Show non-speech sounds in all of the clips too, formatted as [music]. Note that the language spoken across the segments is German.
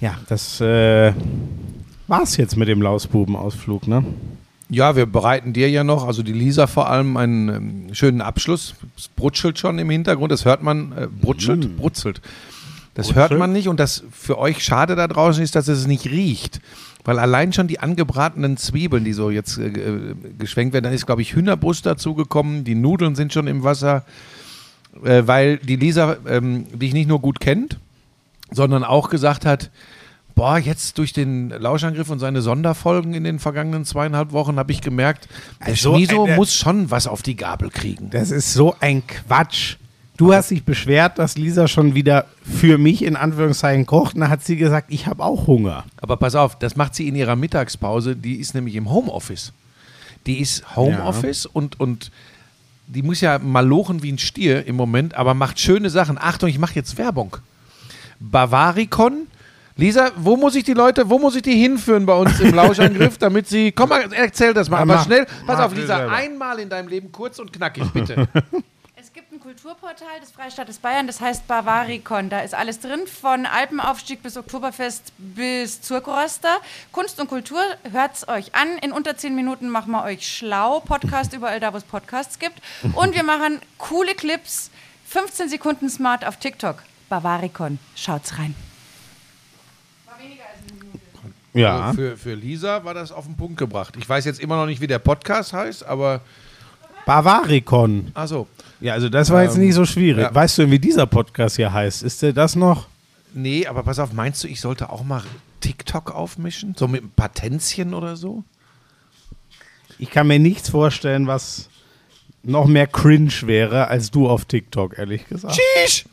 Ja, das äh, war's jetzt mit dem Lausbuben-Ausflug, ne? Ja, wir bereiten dir ja noch, also die Lisa vor allem, einen ähm, schönen Abschluss. Es brutschelt schon im Hintergrund, das hört man, äh, brutschelt, Mm. brutzelt. Das Brutzelt? hört man nicht und das für euch schade da draußen ist, dass es nicht riecht. Weil allein schon die angebratenen Zwiebeln, die so jetzt äh, äh, geschwenkt werden, dann ist, glaube ich, Hühnerbrust dazugekommen, die Nudeln sind schon im Wasser, äh, weil die Lisa ähm, dich nicht nur gut kennt, sondern auch gesagt hat, boah, jetzt durch den Lauschangriff und seine Sonderfolgen in den vergangenen zweieinhalb Wochen habe ich gemerkt, der Also, Schmiso äh, muss schon was auf die Gabel kriegen. Das ist so ein Quatsch. Du hast dich beschwert, dass Lisa schon wieder für mich in Anführungszeichen kocht. Und dann hat sie gesagt, ich habe auch Hunger. Aber pass auf, das macht sie in ihrer Mittagspause, die ist nämlich im Homeoffice. Die ist Homeoffice und, und die muss ja malochen wie ein Stier im Moment, aber macht schöne Sachen. Achtung, ich mache jetzt Werbung. Bavaricon. Lisa, wo muss ich die Leute, wo muss ich die hinführen bei uns im Lauschangriff, [laughs] damit sie, komm mal, erzähl das mal, Ja, aber mach- schnell, pass auf, Lisa, selber. einmal in deinem Leben kurz und knackig, bitte. [laughs] Es gibt ein Kulturportal des Freistaates Bayern, das heißt Bavaricon. Da ist alles drin, von Alpenaufstieg bis Oktoberfest bis Zurkroster. Kunst und Kultur, hört's euch an. In unter zehn Minuten machen wir euch schlau. Podcast überall da, wo es Podcasts gibt. Und wir machen coole Clips, 15 Sekunden smart auf TikTok. Bavaricon, schaut's rein. Ja. Für, für Lisa war das auf den Punkt gebracht. Ich weiß jetzt immer noch nicht, wie der Podcast heißt, aber, Bavaricon. also, Ja, also das war jetzt Ähm, nicht so schwierig. ja. Weißt du, denn, wie dieser Podcast hier heißt? Ist der das noch? Nee, aber pass auf, meinst du, ich sollte auch mal TikTok aufmischen? So mit ein paar Tänzchen oder so? Ich kann mir nichts vorstellen, was noch mehr cringe wäre als du auf TikTok, ehrlich gesagt. Tschüss!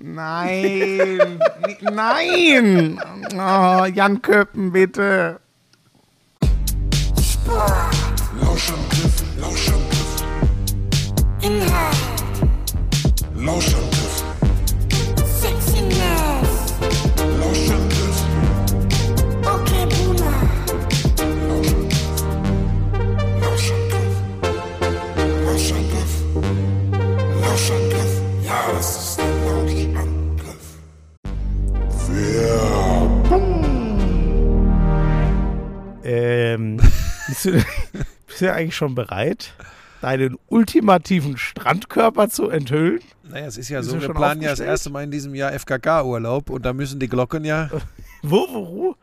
Nein, nein. Oh, Jan Köppen, bitte. Lauschangriff, Lauschangriff. Inhalt, Lauschangriff, Sexiness, Lauschangriff, du eigentlich schon bereit, deinen ultimativen Strandkörper zu enthüllen? Naja, es ist ja Bist so, wir planen ja das erste Mal in diesem Jahr FKK-Urlaub und da müssen die Glocken ja. [laughs] Wo, wo?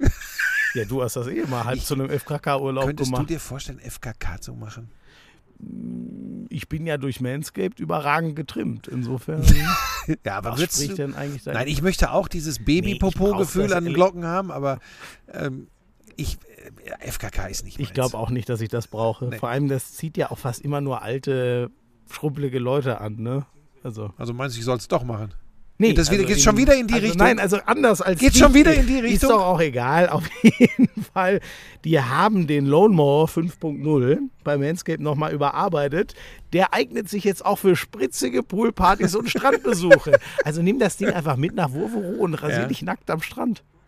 Ja, du hast das eh mal halb zu einem FKK-Urlaub Könntest du gemacht. dir vorstellen, FKK zu machen? Ich bin ja durch Manscaped überragend getrimmt. Insofern, [laughs] Ja, aber was spricht du, denn eigentlich dagegen? Nein, ich möchte auch dieses Nee, ich Baby-Popo-Gefühl das an den Glocken haben, aber ähm, ich, FKK ist nicht Ich glaube auch nicht, dass ich das brauche. Nee. Vor allem, das zieht ja auch fast immer nur alte, schrumpelige Leute an, ne? Also. Also meinst du, ich soll es doch machen? Nee, Geht das wieder- geht's schon wieder in die also Richtung? Nein, also anders als. Dich. schon wieder in die Ist Richtung? doch auch egal. [laughs] Auf jeden Fall. Die haben den Lone Mower 5.0 bei Manscaped nochmal überarbeitet. Der eignet sich jetzt auch für spritzige Poolpartys und [laughs] Strandbesuche. Also nimm das Ding einfach mit nach Wurvero und rasier Ja. dich nackt am Strand.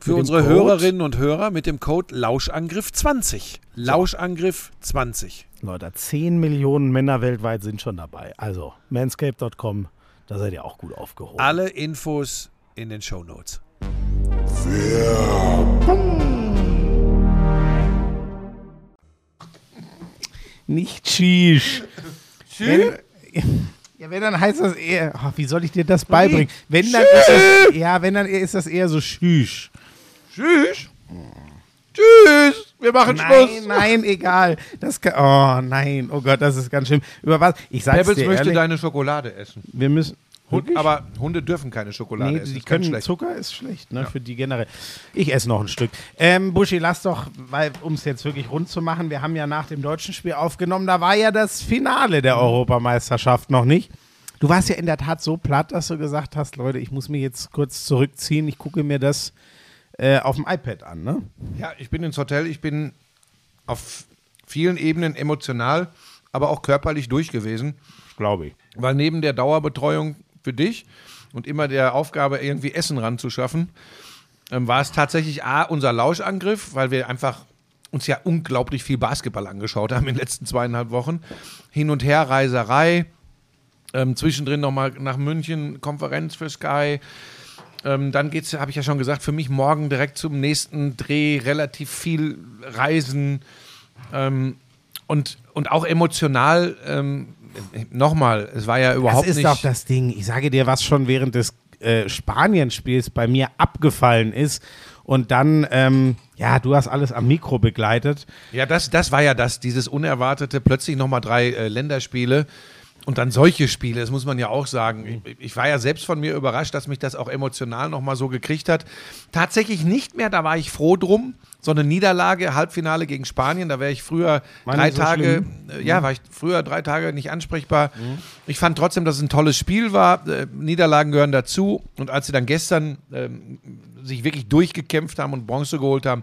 Für unsere Code- Hörerinnen und Hörer mit dem Code Lauschangriff20. Lauschangriff20. Leute, 10 Millionen Männer weltweit sind schon dabei. Also, manscape.com, da seid ihr auch gut aufgehoben. Alle Infos in den Shownotes. Nicht Shish. Wenn, ja, wenn dann heißt das eher, oh, wie soll ich dir das beibringen? Wenn dann ist das, ja, wenn dann ist das eher so Shish. Tschüss. Tschüss. Wir machen Nein, Schluss. nein, egal. Das kann, oh nein, oh Gott, das ist ganz schlimm. Über was? Ich sag's Pebbles dir möchte ehrlich, deine Schokolade essen. wir müssen. Hund, aber Hunde dürfen keine Schokolade Nee, essen. die können schlecht. Zucker ist schlecht, ne, für die generell. Ich esse noch ein Stück. Ähm, Buschi, lass doch, weil um es jetzt wirklich rund zu machen, wir haben ja nach dem deutschen Spiel aufgenommen, da war ja das Finale der Europameisterschaft noch nicht. Du warst ja in der Tat so platt, dass du gesagt hast, Leute, ich muss mich jetzt kurz zurückziehen, ich gucke mir das äh, auf dem iPad an, ne? Ja, ich bin ins Hotel, ich bin auf vielen Ebenen emotional, aber auch körperlich durch gewesen, Glaube ich. weil neben der Dauerbetreuung für dich und immer der Aufgabe, irgendwie Essen ranzuschaffen, ähm, war es tatsächlich A, unser Lauschangriff, weil wir einfach uns ja unglaublich viel Basketball angeschaut haben in den letzten zweieinhalb Wochen. Hin und her Reiserei, ähm, zwischendrin nochmal nach München, Konferenz für Sky. Ähm, dann geht's, habe ich ja schon gesagt, für mich morgen direkt zum nächsten Dreh, relativ viel Reisen ähm, und, und auch emotional. Ähm, Nochmal, es war ja überhaupt das ist nicht. doch das Ding. Ich sage dir, was schon während des äh, Spanien-Spiels bei mir abgefallen ist. Und dann, ähm, ja, du hast alles am Mikro begleitet. Ja, das, das war ja das, dieses unerwartete, plötzlich nochmal drei äh, Länderspiele und dann solche Spiele, das muss man ja auch sagen. Ich, ich war ja selbst von mir überrascht, dass mich das auch emotional nochmal so gekriegt hat. Tatsächlich nicht mehr, da war ich froh drum. So eine Niederlage, Halbfinale gegen Spanien, da wäre ich früher War drei so Tage, äh, ja, war ich früher drei Tage nicht ansprechbar. Ich fand trotzdem, dass es ein tolles Spiel war. Äh, Niederlagen gehören dazu. Und als sie dann gestern ähm, sich wirklich durchgekämpft haben und Bronze geholt haben,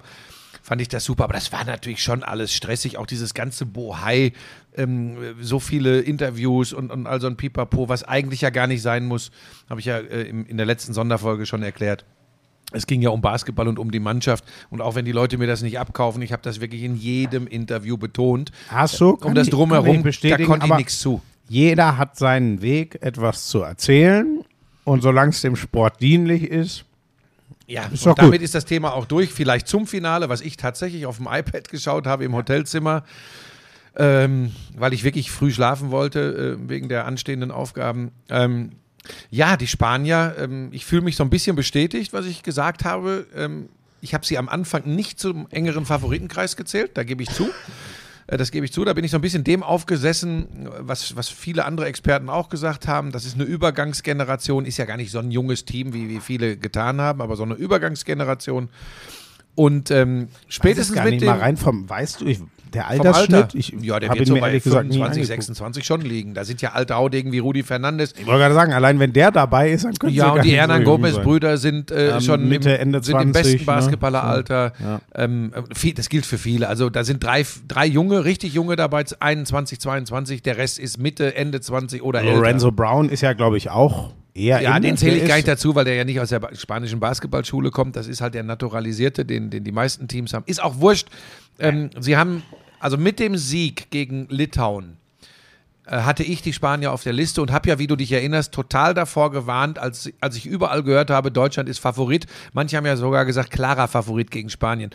fand ich das super. Aber das war natürlich schon alles stressig. Auch dieses ganze Bohai, ähm, so viele Interviews und, und all so ein Pipapo, was eigentlich ja gar nicht sein muss, habe ich ja äh, im, in der letzten Sonderfolge schon erklärt. Es ging ja um Basketball und um die Mannschaft. Und auch wenn die Leute mir das nicht abkaufen, ich habe das wirklich in jedem Interview betont. Hast du? Um das Drumherum, da konnte ich nichts zu. Jeder hat seinen Weg, etwas zu erzählen. Und solange es dem Sport dienlich ist, Ja, Ist und damit gut. ist das Thema auch durch. Vielleicht zum Finale, was ich tatsächlich auf dem iPad geschaut habe im Hotelzimmer, ähm, weil ich wirklich früh schlafen wollte äh, wegen der anstehenden Aufgaben. Ähm, ja, die Spanier, ähm, ich fühle mich so ein bisschen bestätigt, was ich gesagt habe. Ähm, ich habe sie am Anfang nicht zum engeren Favoritenkreis gezählt, da gebe ich zu. Äh, Das gebe ich zu. Da bin ich so ein bisschen dem aufgesessen, was, was viele andere Experten auch gesagt haben. Das ist eine Übergangsgeneration, ist ja gar nicht so ein junges Team, wie, wie viele getan haben, aber so eine Übergangsgeneration. Und ähm, spätestens spätestens gar mit nicht dem mal rein vom, weißt du, ich, der vom Alter. Altersschnitt, ich ja, der wird so bei ehrlich gesagt nie 25, angeguckt. 26 schon liegen. Da sind ja alte Haudegen wie Rudi Fernandes. Ich wollte gerade sagen, allein wenn der dabei ist, dann könnte Ja, und die Hernan Ernan Gomez-Brüder sind äh, Ähm, schon Mitte, im, Ende sind im 20, besten ne? Basketballeralter. Ja. Ähm, viel, das gilt für viele. Also da sind drei, drei junge, richtig junge dabei, 21, 22. Der Rest ist Mitte, Ende 20 oder älter. Lorenzo Brown ist ja, glaube ich, auch eher Ja, den zähle ich gar nicht dazu, weil der ja nicht aus der spanischen Basketballschule kommt. Das ist halt der Naturalisierte, den, den die meisten Teams haben. Ist auch wurscht. Ähm, sie haben, also mit dem Sieg gegen Litauen, hatte ich die Spanier auf der Liste und habe ja, wie du dich erinnerst, total davor gewarnt, als, als ich überall gehört habe, Deutschland ist Favorit. Manche haben ja sogar gesagt, klarer Favorit gegen Spanien.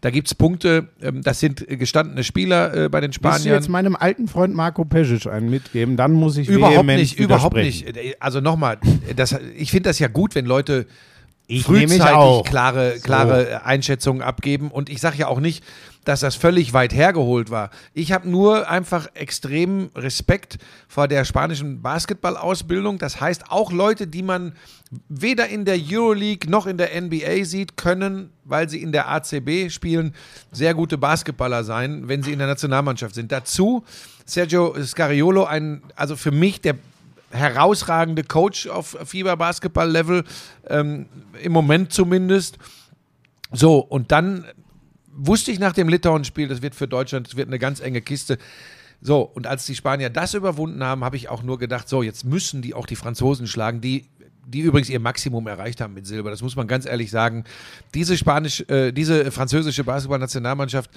Da gibt es Punkte, ähm, das sind äh, gestandene Spieler äh, bei den Willst du Spaniern. jetzt meinem alten Freund Marco Pesic einen mitgeben? Dann muss ich Überhaupt nicht, überhaupt nicht. Also nochmal, ich finde das ja gut, wenn Leute Ich frühzeitig auch. klare, So. klare Einschätzungen abgeben. Und ich sage ja auch nicht, dass das völlig weit hergeholt war. Ich habe nur einfach extrem Respekt vor der spanischen Basketballausbildung. Das heißt, auch Leute, die man weder in der Euroleague noch in der NBA sieht, können, weil sie in der ACB spielen, sehr gute Basketballer sein, wenn sie in der Nationalmannschaft sind. Dazu Sergio Scariolo, ein, also für mich der herausragende Coach auf Fieber-Basketball-Level, ähm, im Moment zumindest. So, und dann wusste ich nach dem Litauen-Spiel, das wird für Deutschland, das wird eine ganz enge Kiste. So, und als die Spanier das überwunden haben, habe ich auch nur gedacht, so, jetzt müssen die auch die Franzosen schlagen, die die übrigens ihr Maximum erreicht haben mit Silber. Das muss man ganz ehrlich sagen. Diese spanisch, äh, diese französische Basketballnationalmannschaft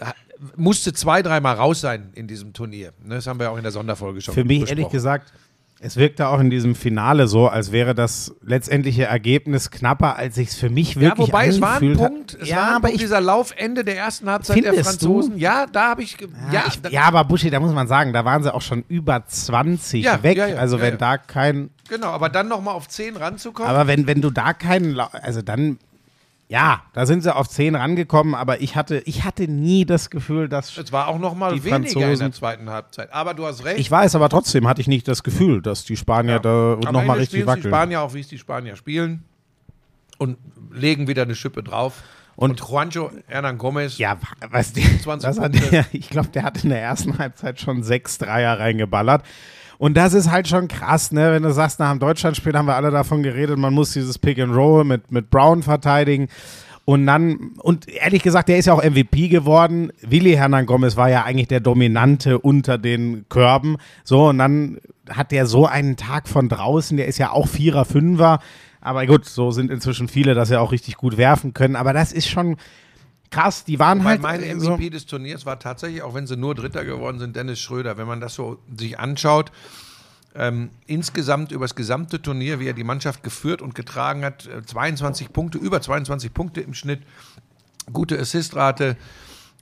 ha- musste zwei, dreimal raus sein in diesem Turnier. Das haben wir auch in der Sonderfolge schon Für mich ehrlich gesagt, Es wirkte auch in diesem Finale so, als wäre das letztendliche Ergebnis knapper, als sich es für mich Ja, wirklich wobei es war ein. Punkt, es ja, war ein aber Punkt ich, dieser Laufende der ersten Halbzeit der Findest du? Franzosen. Ja, da habe ich, ja, ja, ich, da- ja, aber Buschi, da muss man sagen, da waren sie auch schon über 20 Ja, weg. ja, ja, also ja, wenn ja. da kein, genau, aber dann nochmal auf 10 ranzukommen. aber wenn, wenn du da keinen, also dann, ja, da sind sie auf 10 rangekommen, aber ich hatte, ich hatte nie das Gefühl, dass es war auch nochmal Die weniger in Franzosen- der zweiten Halbzeit. Aber du hast recht. Ich weiß, aber trotzdem hatte ich nicht das Gefühl, dass die Spanier da Am nochmal richtig spielen die wackeln. Spanier auch, wie es die Spanier spielen. Und legen wieder eine Schippe drauf. Und- Und, Juancho Hernan Gomez. Ja, weißt du, 20 das hat Punkte. der, [laughs] ich glaube, der hat in der ersten Halbzeit schon sechs Dreier reingeballert. Und das ist halt schon krass, ne? Wenn du sagst, nach dem Deutschlandspiel haben wir alle davon geredet, man muss dieses Pick and Roll mit, mit Brown verteidigen. Und dann, und ehrlich gesagt, der ist ja auch MVP geworden. Willi Hernan Gomez war ja eigentlich der Dominante unter den Körben. So, und dann hat der so einen Tag von draußen, der ist ja auch Vierer, Fünfer. Aber gut, so sind inzwischen viele, dass sie auch richtig gut werfen können. Aber das ist schon krass. Die waren Weil halt. mein äh, so, MVP des Turniers war tatsächlich, auch wenn sie nur Dritter geworden sind, Dennis Schröder. Wenn man das so sich anschaut, ähm, insgesamt über das gesamte Turnier, wie er die Mannschaft geführt und getragen hat, äh, 22 Punkte, über 22 Punkte im Schnitt, gute Assistrate.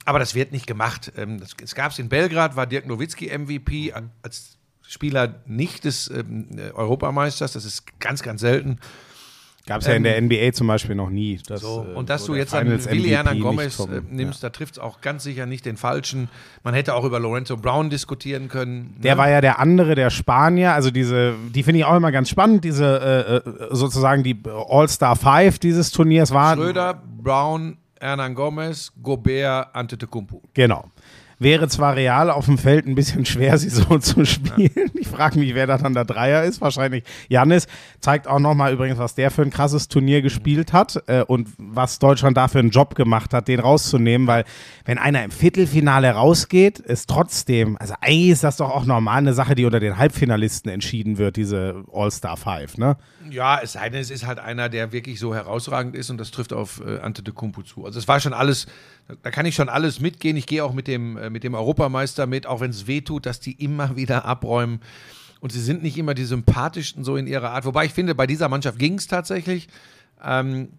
Aber das wird nicht gemacht. Ähm, das, es gab es in Belgrad, war Dirk Nowitzki MVP an- als Spieler nicht des ähm, äh, Europameisters. Das ist ganz, ganz selten. Gab es ja in der NBA zum Beispiel noch nie. dass, So, äh, und dass wo du der jetzt dann Finals Willi MVP Hernan nicht Gomez vom- äh, nimmst, da trifft es auch ganz sicher nicht den Falschen. Man hätte auch über Lorenzo Brown diskutieren können. Der ne? war ja der andere, der Spanier. Also diese, die finde ich auch immer ganz spannend. Diese äh, äh, sozusagen die All-Star Five dieses Turniers waren. Schröder, Brown, Hernan Gomez, Gobert, Antetokounmpo. Genau. Wäre zwar real auf dem Feld ein bisschen schwer, sie so zu spielen. Ich frage mich, wer da dann der Dreier ist. Wahrscheinlich Janis. Zeigt auch nochmal übrigens, was der für ein krasses Turnier gespielt hat äh, und was Deutschland da für einen Job gemacht hat, den rauszunehmen. Weil wenn einer im Viertelfinale rausgeht, ist trotzdem, also eigentlich ist das doch auch normal eine Sache, die unter den Halbfinalisten entschieden wird, diese All-Star Five, ne? Ja, es sei denn, es ist halt einer, der wirklich so herausragend ist und das trifft auf äh, Antetokounmpo zu. Also es war schon alles, da kann ich schon alles mitgehen. Ich gehe auch mit dem, äh, mit dem Europameister mit, auch wenn es weh tut, dass die immer wieder abräumen. Und sie sind nicht immer die sympathischsten so in ihrer Art. Wobei ich finde, bei dieser Mannschaft ging es tatsächlich. Ähm,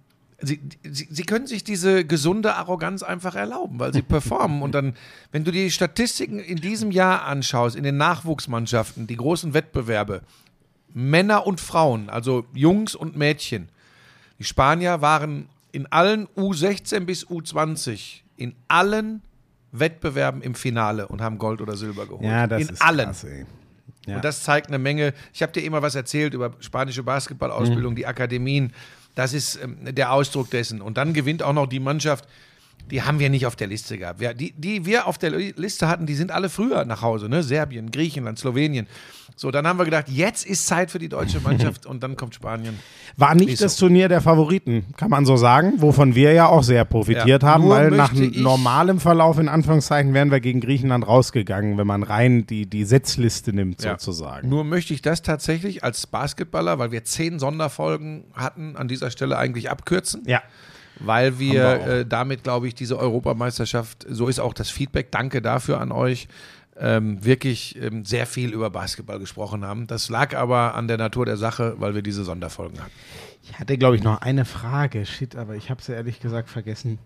sie, sie, sie können sich diese gesunde Arroganz einfach erlauben, weil sie [laughs] performen. Und dann, wenn du die Statistiken in diesem Jahr anschaust, in den Nachwuchsmannschaften, die großen Wettbewerbe, Männer und Frauen, also Jungs und Mädchen. Die Spanier waren in allen U16 bis U20 in allen Wettbewerben im Finale und haben Gold oder Silber geholt. Ja, das in ist allen. krass, ey. Ja. Und das zeigt eine Menge. Ich habe dir immer was erzählt über spanische Basketballausbildung, Mhm. die Akademien. Das ist ähm, der Ausdruck dessen. Und dann gewinnt auch noch die Mannschaft, die haben wir nicht auf der Liste gehabt. Wir, die, die wir auf der Liste hatten, die sind alle früher nach Hause. Ne? Serbien, Griechenland, Slowenien. So, dann haben wir gedacht, jetzt ist Zeit für die deutsche Mannschaft und dann kommt Spanien. War nicht Ist das. Turnier der Favoriten, kann man so sagen, wovon wir ja auch sehr profitiert Ja, haben, nur weil nach normalem Verlauf in Anführungszeichen wären wir gegen Griechenland rausgegangen, wenn man rein die, die Setzliste nimmt Ja. sozusagen. Nur möchte ich das tatsächlich als Basketballer, weil wir zehn Sonderfolgen hatten, an dieser Stelle eigentlich abkürzen. Ja. weil wir, wir äh, damit, glaube ich, diese Europameisterschaft, so ist auch das Feedback, danke dafür an euch, ähm, wirklich ähm, sehr viel über Basketball gesprochen haben. Das lag aber an der Natur der Sache, weil wir diese Sonderfolgen hatten. Ich hatte, glaube ich, noch eine Frage. Shit, aber ich habe sie ehrlich gesagt vergessen,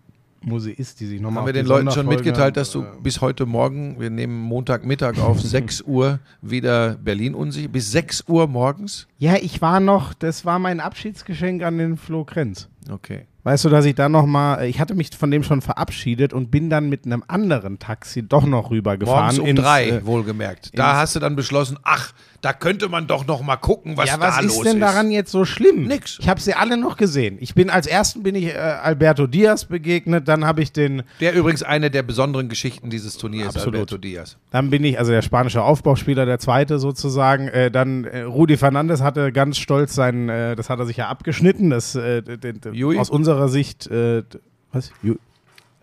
wo sie ist, die sich nochmal Haben wir den Leuten schon mitgeteilt, dass du bis heute Morgen, wir nehmen Montagmittag auf [laughs] 6 Uhr wieder Berlin unsicher, bis 6 Uhr morgens? Ja, ich war noch, das war mein Abschiedsgeschenk an den Flo Krenz. Okay. Weißt du, dass ich dann noch mal, ich hatte mich von dem schon verabschiedet und bin dann mit einem anderen Taxi doch noch rübergefahren. Morgens um ins, drei, äh, wohlgemerkt. Da hast du dann beschlossen, ach, da könnte man doch noch mal gucken, was ja, da was los ist denn daran jetzt so schlimm? Nix. Ich habe sie alle noch gesehen. Ich bin als ersten bin ich äh, Alberto Diaz begegnet, dann habe ich den, Der übrigens eine der besonderen Geschichten dieses Turniers, Absolut. Alberto Diaz. dann bin ich also der spanische Aufbauspieler, der zweite sozusagen. Äh, dann äh, Rudi Fernandes hatte ganz stolz seinen, äh, das hat er sich ja abgeschnitten, das äh, d- d- d- Jui? aus unserer Sicht, äh, was? Ju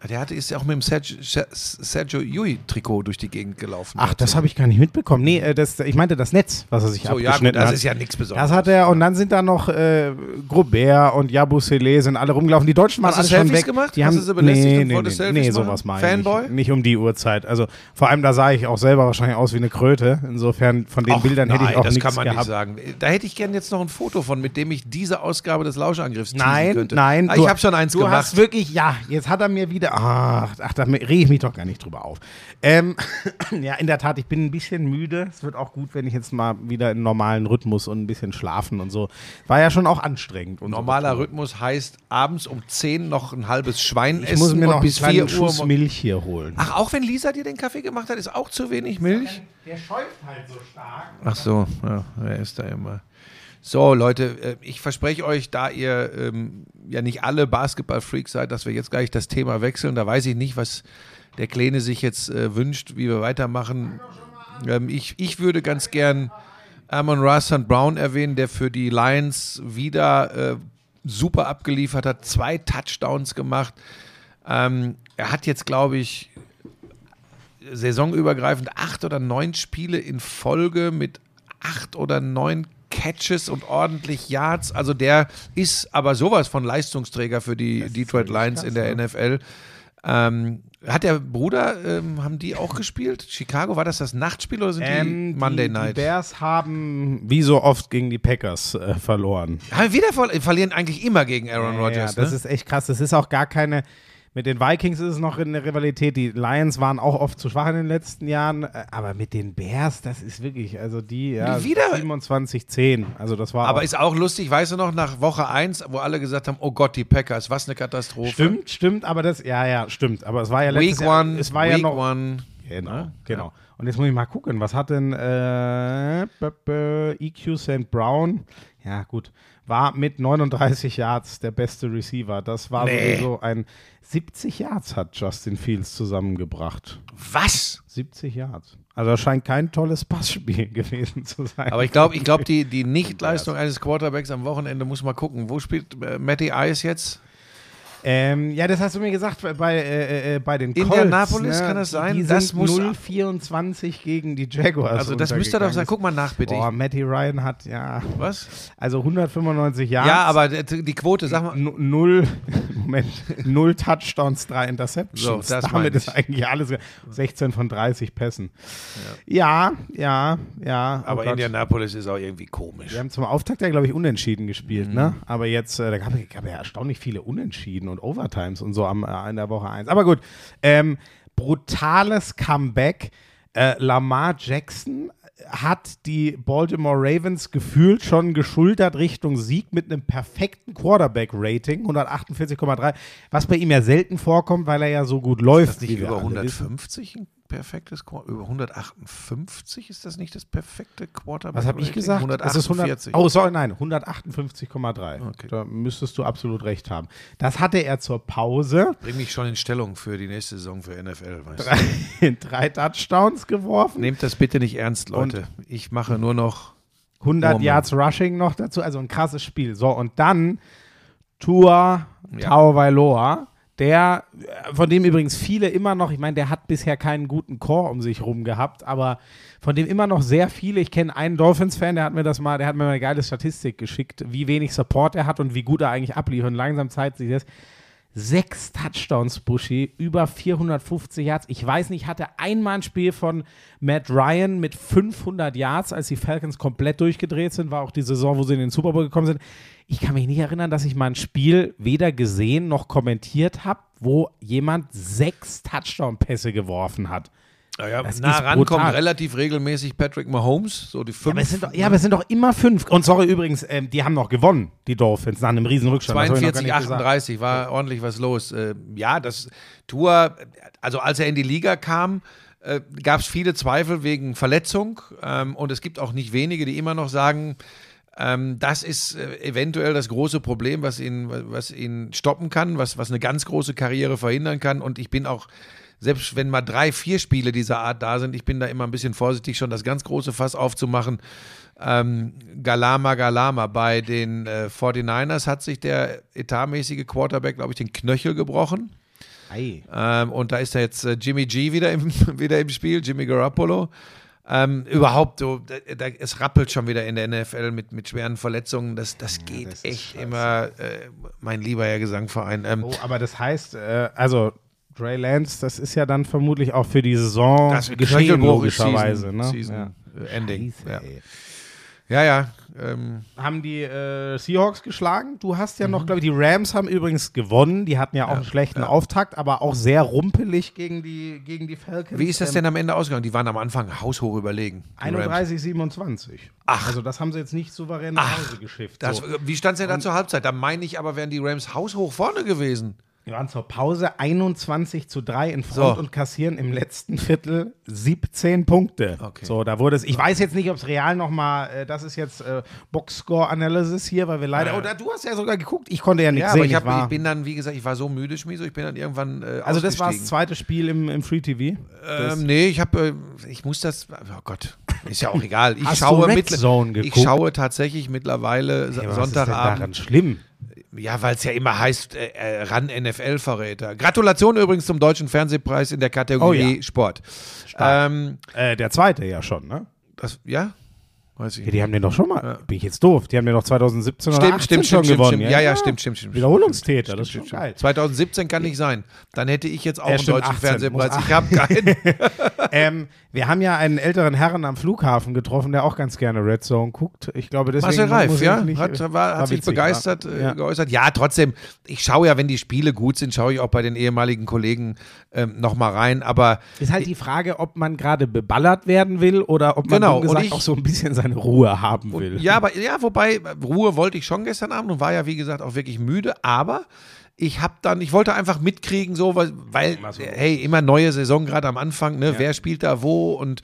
Der hatte, ist ja auch mit dem Sergio, Sergio Yui-Trikot durch die Gegend gelaufen. Ach, das habe ich gar nicht mitbekommen. Nee, äh, das, ich meinte das Netz, was er sich So, ja, abgeschnitten gut, das hat. ist ja nichts Besonderes. Das hat er, und dann sind da noch äh, Grobert und Jabusele sind alle rumgelaufen. Die Deutschen waren Hast du alle schon weg. gemacht? Die Hast haben, du sie belästigt nee, und nee, wolltest nee, Selfies nee, sowas meine Fanboy? ich. Nicht um die Uhrzeit. Also vor allem, da sah ich auch selber wahrscheinlich aus wie eine Kröte. Insofern, von den Ach, Bildern hätte ich nein, auch das nichts kann man gehabt. nicht sagen. Da hätte ich gerne jetzt noch ein Foto von, mit dem ich diese Ausgabe des Lauschangriffs teasen Nein, könnte. nein. Ah, du- ich habe schon eins du gemacht. hast wirklich, ja, jetzt hat er mir wieder, ach, ach da rege ich mich doch gar nicht drüber auf. Ähm, [clears throat] ja, in der Tat, ich bin ein bisschen müde. Es wird auch gut, wenn ich jetzt mal wieder in normalen Rhythmus und ein bisschen schlafen und so. War ja schon auch anstrengend. Normaler Tour. Rhythmus heißt abends um 10 noch ein halbes Schwein Ich essen muss mir und noch bis einen kleinen 4 Uhr. Schuss Milch hier holen. Ach, auch wenn Lisa dir den Kaffee gemacht hat, ist auch zu wenig Milch? Der schäuft halt so stark. Ach so, ja, er ist da immer. So, Leute, äh, ich verspreche euch, da ihr ähm, ja nicht alle Basketball-Freaks seid, dass wir jetzt gleich das Thema wechseln. Da weiß ich nicht, was der Kleine sich jetzt äh, wünscht, wie wir weitermachen. Ähm, ich, ich würde ganz gern Amon Rassan Brown erwähnen, der für die Lions wieder äh, super abgeliefert hat, zwei Touchdowns gemacht. Ähm, er hat jetzt, glaube ich, saisonübergreifend acht oder neun Spiele in Folge mit acht oder neun Catches und ordentlich Yards. Also der ist aber sowas von Leistungsträger für die Detroit Lions in der NFL. Ähm, hat der Bruder, ähm, haben die auch gespielt? Chicago, war das das Nachtspiel oder sind die Ähm, Monday die, Night? Die Bears haben wie so oft gegen die Packers äh, verloren. Haben wir wieder ver verlieren eigentlich immer gegen Aaron Rodgers. ja, das ne? ist echt krass. Das ist auch gar keine. Mit den Vikings ist es noch in der Rivalität. Die Lions waren auch oft zu schwach in den letzten Jahren. äh, Aber mit den Bears, das ist wirklich, also die, ja, Wieder? 27-10. Also das war aber auch, ist auch lustig, weißt du noch, nach Woche 1, wo alle gesagt haben, oh Gott, die Packers, was eine Katastrophe. Stimmt, stimmt, aber das, ja, ja, stimmt. Aber es war ja letztes Week Jahr, One, es war Week ja noch, One. Genau, Ne? genau. Und jetzt muss ich mal gucken, was hat denn äh, EQ St. Brown? Ja, gut. War mit 39 Yards der beste Receiver. Das war Nee. sowieso ein 70 Yards hat Justin Fields zusammengebracht. Was? 70 Yards. Also das scheint kein tolles Passspiel [laughs] gewesen zu sein. Aber ich glaube, ich glaub, die, die [laughs] Nichtleistung eines Quarterbacks am Wochenende muss mal gucken. Wo spielt äh, Matty Ice jetzt? Ähm, ja, das hast du mir gesagt bei, bei, äh, äh, bei den Colts. Indianapolis, ne? kann das sein? Die Das muss- 0-24 gegen die Jaguars. Also das müsste doch sein. Guck mal nach, bitte. Boah, Matty Ryan hat, ja, Was? also 195 Yards. Ja, aber die Quote, sag mal. Null, [laughs] Moment, null Touchdowns, drei Interceptions. So, das Damit ist ich. eigentlich alles 16 von 30 Pässen. Ja, ja, ja. oh Aber Gott. Indianapolis ist auch irgendwie komisch. Wir haben zum Auftakt ja, glaube ich, unentschieden gespielt, Mhm. ne? Aber jetzt, äh, da gab es ja erstaunlich viele Unentschieden und Overtimes und so am, äh, in der Woche 1. Aber gut, ähm, brutales Comeback. Äh, Lamar Jackson hat die Baltimore Ravens gefühlt schon geschultert Richtung Sieg mit einem perfekten Quarterback-Rating, 148,3, was bei ihm ja selten vorkommt, weil er ja so gut läuft. Ist das nicht über alle wissen. 150 ein perfektes Quarterback? Über 158 ist das nicht das perfekte Quarterback? Was habe ich gesagt? Es ist 100, 148. oh, sorry, nein, 158,3. Okay. Da müsstest du absolut recht haben. Das hatte er zur Pause. Bring mich schon in Stellung für die nächste Saison für NFL. Weißt du? [laughs] Drei Touchdowns geworfen. Nehmt das bitte nicht ernst, Leute. ich mache nur noch 100 Wurm. Yards Rushing noch dazu. Also ein krasses Spiel. So, und dann Tua Ja. Tagovailoa. Der, von dem übrigens viele immer noch, ich meine, der hat bisher keinen guten Chor um sich rum gehabt, aber von dem immer noch sehr viele. Ich kenne einen Dolphins-Fan, der hat mir das mal, der hat mir mal eine geile Statistik geschickt, wie wenig Support er hat und wie gut er eigentlich abliefert. Und langsam zeigt sich das. Sechs Touchdowns, Buschi, über 450 Yards. Ich weiß nicht, hatte einmal ein Spiel von Matt Ryan mit 500 Yards, als die Falcons komplett durchgedreht sind. War auch die Saison, wo sie in den Super Bowl gekommen sind. Ich kann mich nicht erinnern, dass ich mal ein Spiel weder gesehen noch kommentiert habe, wo jemand sechs Touchdown-Pässe geworfen hat. Naja, Das nah rankommt relativ regelmäßig Patrick Mahomes, so die Ja, fünf. aber, es sind doch, ja, aber es sind doch immer fünf. Und sorry übrigens, ähm, die haben noch gewonnen, die Dolphins, nach einem riesen Rückstand. Das hab ich noch gar 42, nicht gesagt. 38 war ordentlich was los. Äh, ja, das Tour, also als er in die Liga kam, äh, gab es viele Zweifel wegen Verletzung ähm, und es gibt auch nicht wenige, die immer noch sagen, ähm, das ist äh, eventuell das große Problem, was ihn, was ihn stoppen kann, was, was eine ganz große Karriere verhindern kann. Und ich bin auch, selbst wenn mal drei, vier Spiele dieser Art da sind, ich bin da immer ein bisschen vorsichtig, schon das ganz große Fass aufzumachen. Ähm, Galama, Galama. Bei den äh, 49ers hat sich der etatmäßige Quarterback, glaube ich, den Knöchel gebrochen. Ähm, und da ist ja jetzt äh, Jimmy G wieder im, [laughs] wieder im Spiel, Jimmy Garoppolo. Ähm, überhaupt, so, da, da, es rappelt schon wieder in der NFL mit, mit schweren Verletzungen. Das, das geht das ist echt scheiße. immer, äh, mein lieber Herr Gesangverein. Ähm, Oh, aber das heißt, äh, also Dre Lance, das ist ja dann vermutlich auch für die Saison das geschehen, logischerweise. Season, ne? Season ja. äh, Ending. Scheiße, Ja, ja. ja ähm, Haben die äh, Seahawks geschlagen? Du hast ja noch, glaube ich, die Rams haben übrigens gewonnen. Die hatten ja auch einen schlechten Auftakt, aber auch sehr rumpelig gegen die, gegen die Falcons. wie ist das Ähm, denn am Ende ausgegangen? Die waren am Anfang haushoch überlegen. die Rams. 31, 27. Ach. Also das haben sie jetzt nicht souverän nach Hause geschifft. Das, so. Wie stand es denn da zur Halbzeit? Da meine ich aber, wären die Rams haushoch vorne gewesen. Wir waren zur Pause 21 zu 3 in Front So. und kassieren im letzten Viertel 17 Punkte. Okay. So, da wurde es, ich weiß jetzt nicht, ob es real nochmal, äh, das ist jetzt äh, Boxscore-Analysis hier, weil wir leider, oh, da, du hast ja sogar geguckt, ich konnte ja nichts Ja, sehen. aber ich, hab, war, ich bin dann, wie gesagt, ich war so müde, Schmieso, ich bin dann irgendwann äh, also das war das zweite Spiel im, im Free TV. Ähm, nee, ich habe, äh, ich muss das, oh Gott, ist ja auch egal. Ich Hast du schaue, Red mittl- Zone ich geguckt? schaue tatsächlich mittlerweile Ey, aber was ist denn Sonntagabend. daran schlimm? Ja, weil es ja immer heißt, äh, äh, ran NFL-Verräter. Gratulation übrigens zum Deutschen Fernsehpreis in der Kategorie Oh ja. Sport. Ähm, Äh, der zweite ja schon, ne? das, ja? Weiß ich Ja, die haben den doch schon mal, bin ich jetzt doof, die haben den doch 2017 oder Stimmt, 18 stimmt, schon stimmt, stimmt, gewonnen. stimmt. Ja, ja, stimmt, stimmt, stimmt. Wiederholungstäter, das ist schon geil. 2017 kann nicht sein. Dann hätte ich jetzt auch Ja, einen stimmt, deutschen 18, Fernsehpreis. Ich habe keinen. [laughs] Ähm, wir haben ja einen älteren Herren am Flughafen getroffen, der auch ganz gerne Red Zone guckt. Ich glaube, deswegen Marcel Reif, ja, nicht- hat, war, hat sich begeistert äh, ja. geäußert. Ja, trotzdem, ich schaue ja, wenn die Spiele gut sind, schaue ich auch bei den ehemaligen Kollegen ähm, nochmal rein. Aber Ist halt die Frage, ob man gerade beballert werden will oder ob man Genau, gesagt ich- auch so ein bisschen seine Ruhe haben will. ja, aber ja, wobei Ruhe wollte ich schon gestern Abend und war ja wie gesagt auch wirklich müde. Aber ich habe dann, ich wollte einfach mitkriegen, so weil, weil hey, immer neue Saison gerade am Anfang, ne? Wer spielt da wo und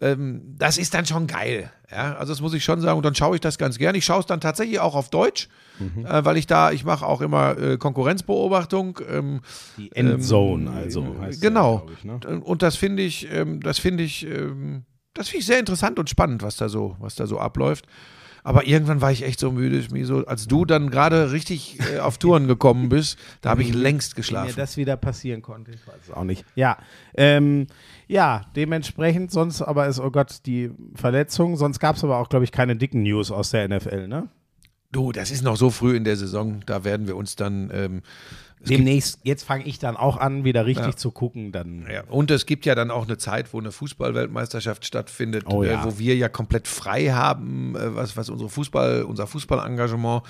ähm, das ist dann schon geil. Ja, also das muss ich schon sagen. Und dann schaue ich das ganz gern. Ich schaue es dann tatsächlich auch auf Deutsch, Mhm. äh, weil ich da, ich mache auch immer äh, Konkurrenzbeobachtung. Ähm, Die Endzone, also. heißt genau. Ja, glaub ich, ne? Und das finde ich, ähm, das finde ich, ähm, das finde ich sehr interessant und spannend, was da so, was da so abläuft. Aber irgendwann war ich echt so müde, wie so, als du dann gerade richtig äh, auf Touren gekommen bist, da habe ich längst Wie mir geschlafen. das wieder passieren konnte, ich weiß es auch nicht. Ja, ähm, ja, dementsprechend, sonst aber ist, oh Gott, die Verletzung. Sonst gab es aber auch, glaube ich, keine dicken News aus der NFL, ne? Du, das ist noch so früh in der Saison, da werden wir uns dann ähm, Demnächst, jetzt fange ich dann auch an, wieder richtig Ja. zu gucken. Dann Ja, und es gibt ja dann auch eine Zeit, wo eine Fußball-Weltmeisterschaft stattfindet, Oh ja. äh, wo wir ja komplett frei haben, äh, was, was unsere Fußball, unser Fußballengagement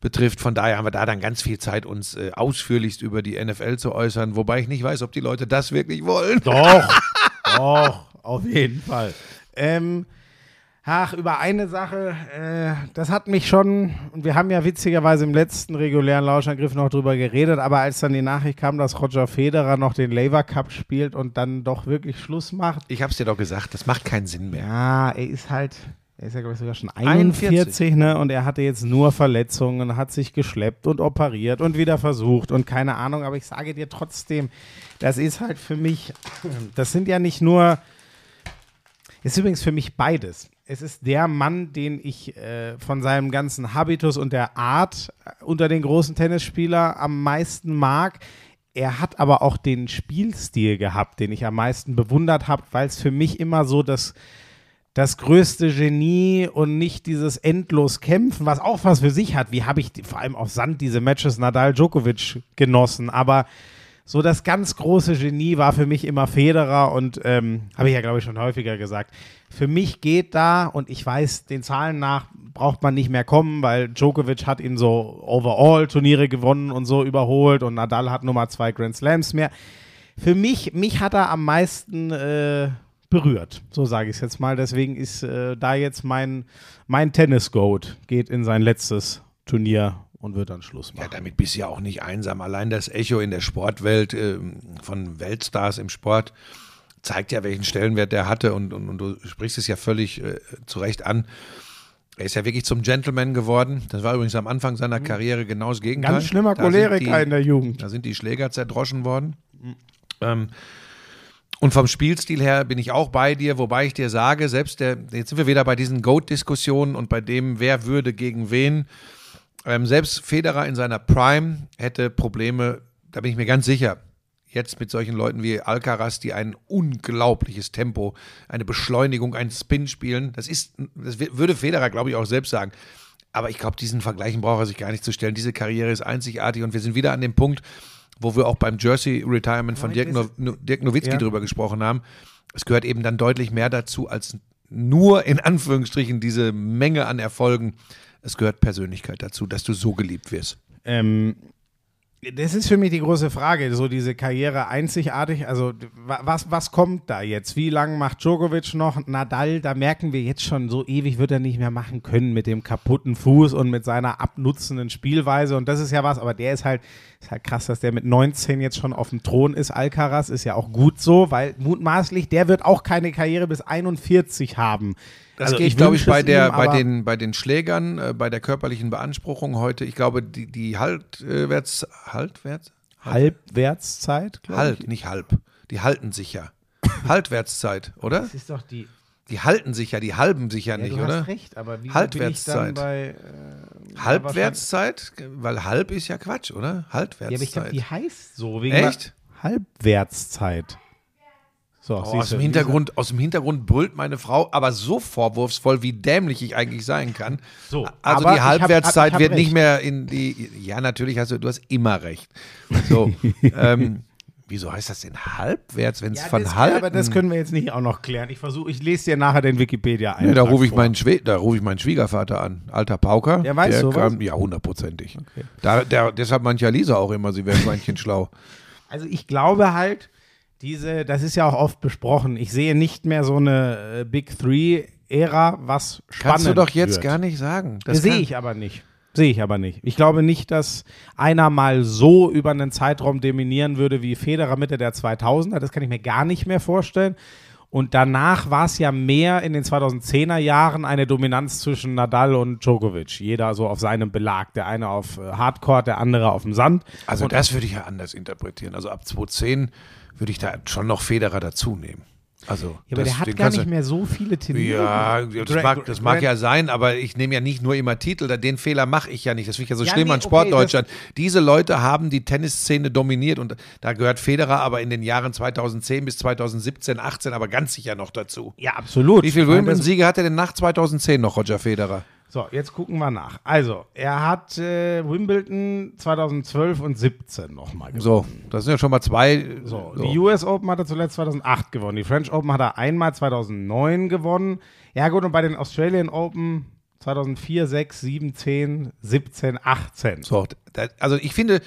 betrifft. Von daher haben wir da dann ganz viel Zeit, uns äh, ausführlichst über die NFL zu äußern, wobei ich nicht weiß, ob die Leute das wirklich wollen. Doch, [laughs] doch, auf jeden Fall. Ähm, ach, über eine Sache, äh, das hat mich schon, und wir haben ja witzigerweise im letzten regulären Lauschangriff noch drüber geredet, aber als dann die Nachricht kam, dass Roger Federer noch den Laver Cup spielt und dann doch wirklich Schluss macht, Ich hab's dir doch gesagt, das macht keinen Sinn mehr. ja, er ist halt, er ist ja, glaube ich, sogar schon 41, ne? Und er hatte jetzt nur Verletzungen, hat sich geschleppt und operiert und wieder versucht und keine Ahnung, aber ich sage dir trotzdem, das ist halt für mich, das sind ja nicht nur, ist übrigens für mich beides. Es ist der Mann, den ich äh, von seinem ganzen Habitus und der Art äh, unter den großen Tennisspieler am meisten mag. Er hat aber auch den Spielstil gehabt, den ich am meisten bewundert habe, weil es für mich immer so das, das größte Genie und nicht dieses endlos Kämpfen, was auch was für sich hat. Wie habe ich vor allem auf Sand diese Matches Nadal-Djokovic genossen, aber so das ganz große Genie war für mich immer Federer und ähm, habe ich ja, glaube ich, schon häufiger gesagt. Für mich geht da, und ich weiß, den Zahlen nach braucht man nicht mehr kommen, weil Djokovic hat ihn so Overall-Turniere gewonnen und so überholt und Nadal hat Nummer zwei Grand Slams mehr. Für mich, mich hat er am meisten äh, berührt, so sage ich es jetzt mal. Deswegen ist äh, da jetzt mein, mein Tennis-Goat, geht in sein letztes Turnier und wird dann Schluss Ja, machen. damit bist du ja auch nicht einsam. Allein das Echo in der Sportwelt ähm, von Weltstars im Sport zeigt ja, welchen Stellenwert der hatte und, und, und du sprichst es ja völlig äh, zu Recht an. Er ist ja wirklich zum Gentleman geworden. Das war übrigens am Anfang seiner Karriere genau das Gegenteil. Ganz schlimmer Choleriker in der Jugend. Da sind die Schläger zerdroschen worden. Ähm, und vom Spielstil her bin ich auch bei dir, wobei ich dir sage, selbst der, jetzt sind wir wieder bei diesen Goat-Diskussionen und bei dem, wer würde gegen wen. Ähm, selbst Federer in seiner Prime hätte Probleme, da bin ich mir ganz sicher. jetzt mit solchen Leuten wie Alcaraz, die ein unglaubliches Tempo, eine Beschleunigung, einen Spin spielen. Das ist, das würde Federer, glaube ich, auch selbst sagen. Aber ich glaube, diesen Vergleichen braucht er sich gar nicht zu stellen. Diese Karriere ist einzigartig und wir sind wieder an dem Punkt, wo wir auch beim Jersey Retirement von Dirk, No- Dirk Nowitzki Ja. drüber gesprochen haben. Es gehört eben dann deutlich mehr dazu, als nur in Anführungsstrichen diese Menge an Erfolgen. Es gehört Persönlichkeit dazu, dass du so geliebt wirst. Ähm, das ist für mich die große Frage, so diese Karriere einzigartig. Also was, was kommt da jetzt? Wie lange macht Djokovic noch? Nadal, da merken wir jetzt schon, so ewig wird er nicht mehr machen können mit dem kaputten Fuß und mit seiner abnutzenden Spielweise. Und das ist ja was, aber der ist halt, ist halt krass, dass der mit 19 jetzt schon auf dem Thron ist. Alcaraz ist ja auch gut so, weil mutmaßlich, der wird auch keine Karriere bis 41 haben. Das Also geht, ich glaube ich, bei, der, ihm, bei, den, bei den Schlägern, äh, bei der körperlichen Beanspruchung heute. Ich glaube, die, die Haltwärts, Haltwärts? Halbwertszeit, glaube ich. Halt, nicht halb. Die halten sich ja. [laughs] Haltwertszeit, oder? Das ist doch die. Die halten sich ja, die halben sich ja, Ja, nicht, du oder? hast recht, aber wie dann bei äh, Halbwertszeit? Weil halb ist ja Quatsch, oder? Ja, aber ich glaube, die heißt so. Wegen Echt? Halbwertszeit. So, Oh, aus, dem Hintergrund, aus dem Hintergrund brüllt meine Frau, aber so vorwurfsvoll, wie dämlich ich eigentlich sein kann. So, also die Halbwertszeit wird recht. nicht mehr in die. Ja, natürlich hast du, du hast immer recht. So, [laughs] ähm, wieso heißt das denn halbwärts, wenn es Ja, von halb? aber das können wir jetzt nicht auch noch klären. Ich versuche, ich lese dir nachher den Wikipedia ein. Ja, da rufe ich, meinen da ruf ich meinen Schwiegervater an. Alter Pauker. Der weiß der sowas? kann, Ja, hundertprozentig. Da, der, deshalb mancher Lisa auch immer, sie wäre Schweinchen schlau. Also ich glaube halt, diese, das ist ja auch oft besprochen, ich sehe nicht mehr so eine äh, Big Three-Ära, was spannend Kannst du doch jetzt wird. gar nicht sagen. Das sehe ich aber nicht. Sehe ich aber nicht. Ich glaube nicht, dass einer mal so über einen Zeitraum dominieren würde wie Federer Mitte der 2000er. Das kann ich mir gar nicht mehr vorstellen. Und danach war es ja mehr in den 2010er Jahren eine Dominanz zwischen Nadal und Djokovic. Jeder so auf seinem Belag. Der eine auf äh, Hardcore, der andere auf dem Sand. Also das würde ich ja anders interpretieren. Also ab 2010 würde ich da schon noch Federer dazu nehmen. Also Ja, aber das, der hat gar nicht mehr so viele Turniere. Ja, das mag, das mag ja sein, aber ich nehme ja nicht nur immer Titel. Den Fehler mache ich ja nicht. Das finde ich ja so Ja, schlimm nee, an okay, Sportdeutschland. Diese Leute haben die Tennisszene dominiert und da gehört Federer aber in den Jahren 2010 bis 2017, 18 aber ganz sicher noch dazu. Ja, absolut. Wie viele Wimbledon-Siege hat er denn nach 2010 noch, Roger Federer? So, jetzt gucken wir nach. Also, er hat äh, Wimbledon 2012 und 17 nochmal gewonnen. So, das sind ja schon mal zwei. So, so. die US Open hat er zuletzt 2008 gewonnen. Die French Open hat er einmal 2009 gewonnen. Ja gut, und bei den Australian Open 2004, 6, 7, 10, 17, 18. So, also ich finde,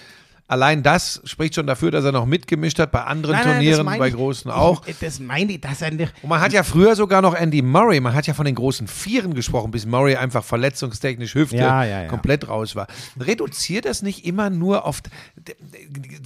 allein das spricht schon dafür, dass er noch mitgemischt hat bei anderen Nein, nein, Turnieren, bei ich- großen auch. [laughs] Das meine ich, dass er nicht. Und man hat ja früher sogar noch Andy Murray, man hat ja von den großen Vieren gesprochen, bis Murray einfach verletzungstechnisch Hüfte Ja, ja, ja. komplett raus war. Reduziert das nicht immer nur auf.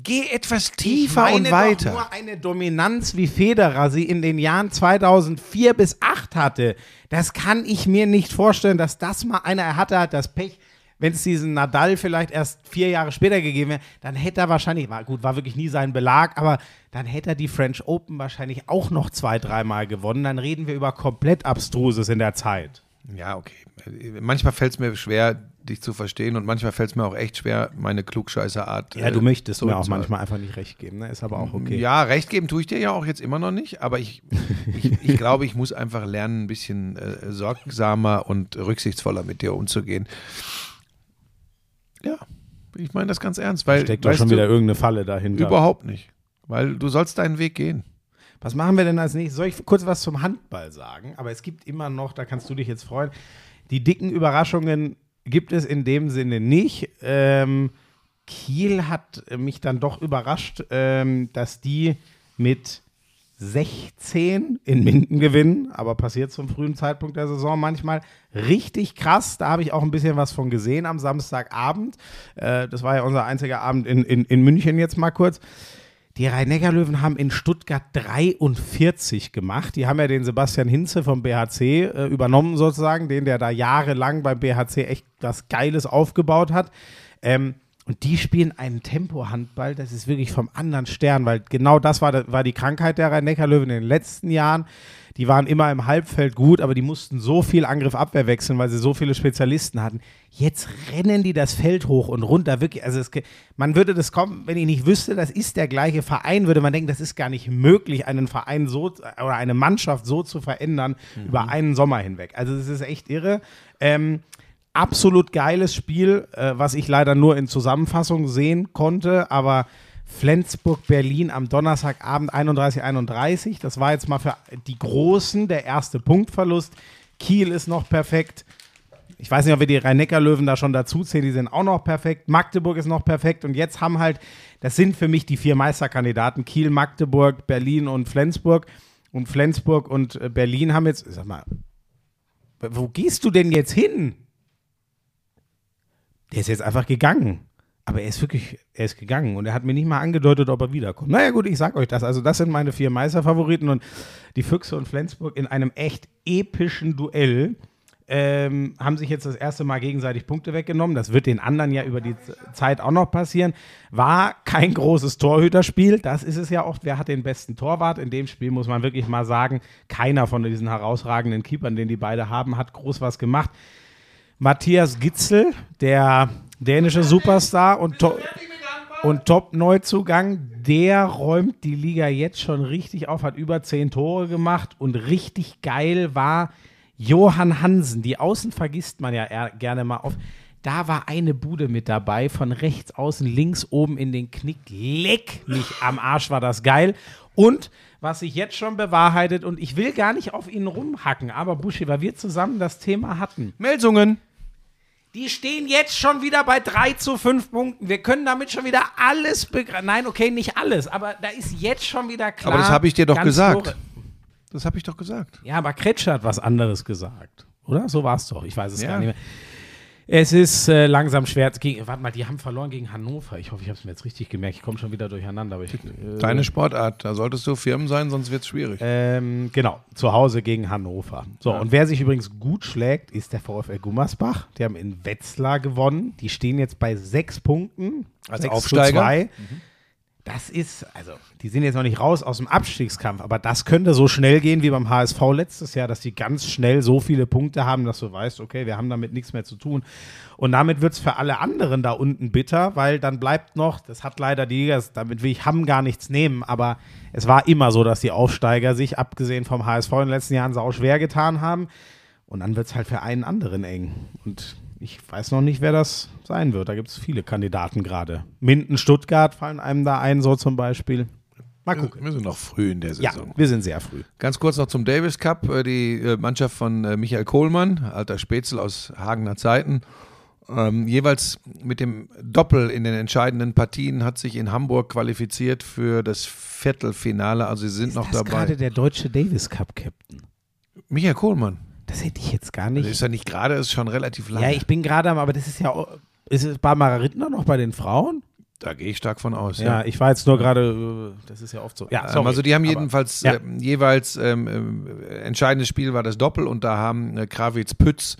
Geh etwas Ich tiefer meine und doch weiter. nur eine Dominanz, wie Federer sie in den Jahren 2004 bis 2008 hatte. Das kann ich mir nicht vorstellen, dass das mal einer, er hatte halt das Pech, wenn es diesen Nadal vielleicht erst vier Jahre später gegeben wäre, dann hätte er wahrscheinlich, war gut, war wirklich nie sein Belag, aber dann hätte er die French Open wahrscheinlich auch noch zwei, dreimal gewonnen. Dann reden wir über komplett Abstruses in der Zeit. Ja, okay. Manchmal fällt es mir schwer, dich zu verstehen und manchmal fällt es mir auch echt schwer, meine Klugscheißerart. Ja, äh, du möchtest mir auch manchmal einfach nicht recht geben, ne? Ist aber auch okay. Ja, recht geben tue ich dir ja auch jetzt immer noch nicht, aber ich, ich, ich glaube, ich muss einfach lernen, ein bisschen äh, sorgsamer und rücksichtsvoller mit dir umzugehen. Ja, ich meine das ganz ernst, weil Steckt doch schon du, wieder irgendeine Falle dahinter. überhaupt nicht, weil du sollst deinen Weg gehen. Was machen wir denn als nächstes? Soll ich kurz was zum Handball sagen? Aber es gibt immer noch, da kannst du dich jetzt freuen, die dicken Überraschungen gibt es in dem Sinne nicht. Ähm, Kiel hat mich dann doch überrascht, ähm, dass die mit 16 in Minden gewinnen, aber passiert zum frühen Zeitpunkt der Saison manchmal. Richtig krass, da habe ich auch ein bisschen was von gesehen am Samstagabend. Äh, das war ja unser einziger Abend in, in, in München jetzt mal kurz. Die Rhein-Neckar-Löwen haben in Stuttgart 43 gemacht. Die haben ja den Sebastian Hinze vom BHC äh, übernommen sozusagen, den der da jahrelang beim BHC echt was Geiles aufgebaut hat. Ähm, Und die spielen einen Tempo-Handball, das ist wirklich vom anderen Stern, weil genau das war, war die Krankheit der Rhein-Neckar-Löwen in den letzten Jahren. Die waren immer im Halbfeld gut, aber die mussten so viel Angriff-Abwehr wechseln, weil sie so viele Spezialisten hatten. Jetzt rennen die das Feld hoch und runter, wirklich. Also es, man würde das kommen, wenn ich nicht wüsste, das ist der gleiche Verein, würde man denken, das ist gar nicht möglich, einen Verein so oder eine Mannschaft so zu verändern über einen Sommer hinweg. Also das ist echt irre. Ähm, absolut geiles Spiel, äh, was ich leider nur in Zusammenfassung sehen konnte, aber Flensburg-Berlin am Donnerstagabend 31-31. Das war jetzt mal für die Großen der erste Punktverlust. Kiel ist noch perfekt. Ich weiß nicht, ob wir die Rhein-Neckar-Löwen da schon dazu zählen, die sind auch noch perfekt. Magdeburg ist noch perfekt. Und jetzt haben halt, das sind für mich die vier Meisterkandidaten: Kiel, Magdeburg, Berlin und Flensburg. Und Flensburg und äh, Berlin haben jetzt, sag mal, wo gehst du denn jetzt hin? Der ist jetzt einfach gegangen. Aber er ist wirklich, er ist gegangen und er hat mir nicht mal angedeutet, ob er wiederkommt. Naja, gut, ich sag euch das. Also, das sind meine vier Meisterfavoriten und die Füchse und Flensburg in einem echt epischen Duell ähm, haben sich jetzt das erste Mal gegenseitig Punkte weggenommen. Das wird den anderen ja über die Zeit auch noch passieren. War kein großes Torhüterspiel. Das ist es ja oft. Wer hat den besten Torwart? In dem Spiel muss man wirklich mal sagen, keiner von diesen herausragenden Keepern, den die beide haben, hat groß was gemacht. Matthias Gitzel, der dänische Superstar und, to und Top-Neuzugang, der räumt die Liga jetzt schon richtig auf, hat über zehn Tore gemacht und richtig geil war Johann Hansen. Die Außen vergisst man ja gerne mal auf. Da war eine Bude mit dabei, von rechts außen, links oben in den Knick. Leck mich am Arsch, war das geil. Und was sich jetzt schon bewahrheitet, und ich will gar nicht auf ihn rumhacken, aber Buschi, weil wir zusammen das Thema hatten. Melsungen. Die stehen jetzt schon wieder bei 3 zu 5 Punkten. Wir können damit schon wieder alles begreifen. Nein, okay, nicht alles, aber da ist jetzt schon wieder klar. Aber das habe ich dir doch gesagt. Das habe ich doch gesagt. Ja, aber Kretscher hat was anderes gesagt. Oder? So war es doch. Ich weiß es Ja. gar nicht mehr. Es ist äh, langsam schwer. Gegen, warte mal, die haben verloren gegen Hannover. Ich hoffe, ich habe es mir jetzt richtig gemerkt. Ich komme schon wieder durcheinander. Ich, äh, Deine Sportart, da solltest du Firmen sein, sonst wird es schwierig. ähm, genau, zu Hause gegen Hannover. So, und wer sich übrigens gut schlägt, ist der VfL Gummersbach. Die haben in Wetzlar gewonnen. Die stehen jetzt bei sechs Punkten. Als Sechs zu Aufsteiger. zwei. Das ist, also, die sind jetzt noch nicht raus aus dem Abstiegskampf, aber das könnte so schnell gehen wie beim HSV letztes Jahr, dass die ganz schnell so viele Punkte haben, dass du weißt, okay, wir haben damit nichts mehr zu tun. Und damit wird es für alle anderen da unten bitter, weil dann bleibt noch, das hat leider die Liga, damit will ich Hamm gar nichts nehmen, aber es war immer so, dass die Aufsteiger sich, abgesehen vom HSV in den letzten Jahren, sau schwer getan haben. Und dann wird es halt für einen anderen eng. Und ich weiß noch nicht, wer das sein wird. Da gibt es viele Kandidaten gerade. Minden, Stuttgart fallen einem da ein, so zum Beispiel. Mal gucken. Wir sind noch früh in der Ja, Saison. wir sind sehr früh. Ganz kurz noch zum Davis Cup. Äh, Die äh, Mannschaft von äh, Michael Kohlmann, alter Spätzle aus Hagener Zeiten, ähm, jeweils mit dem Doppel in den entscheidenden Partien hat sich in Hamburg qualifiziert für das Viertelfinale. Also sie sind noch das dabei. gerade der deutsche Davis Cup Captain? Michael Kohlmann. Das hätte ich jetzt gar Das nicht. ist ja nicht gerade, ist schon relativ lange. ja, ich bin gerade am, aber das ist ja, ist es Barbara Rittner noch bei den Frauen? da gehe ich stark von aus. Ja, ich war jetzt nur gerade, äh, das ist ja oft so. Ja, Ähm, also die haben aber- jedenfalls ja. ähm, jeweils ähm, ähm, entscheidendes Spiel war das Doppel und da haben äh, Krawitz Pütz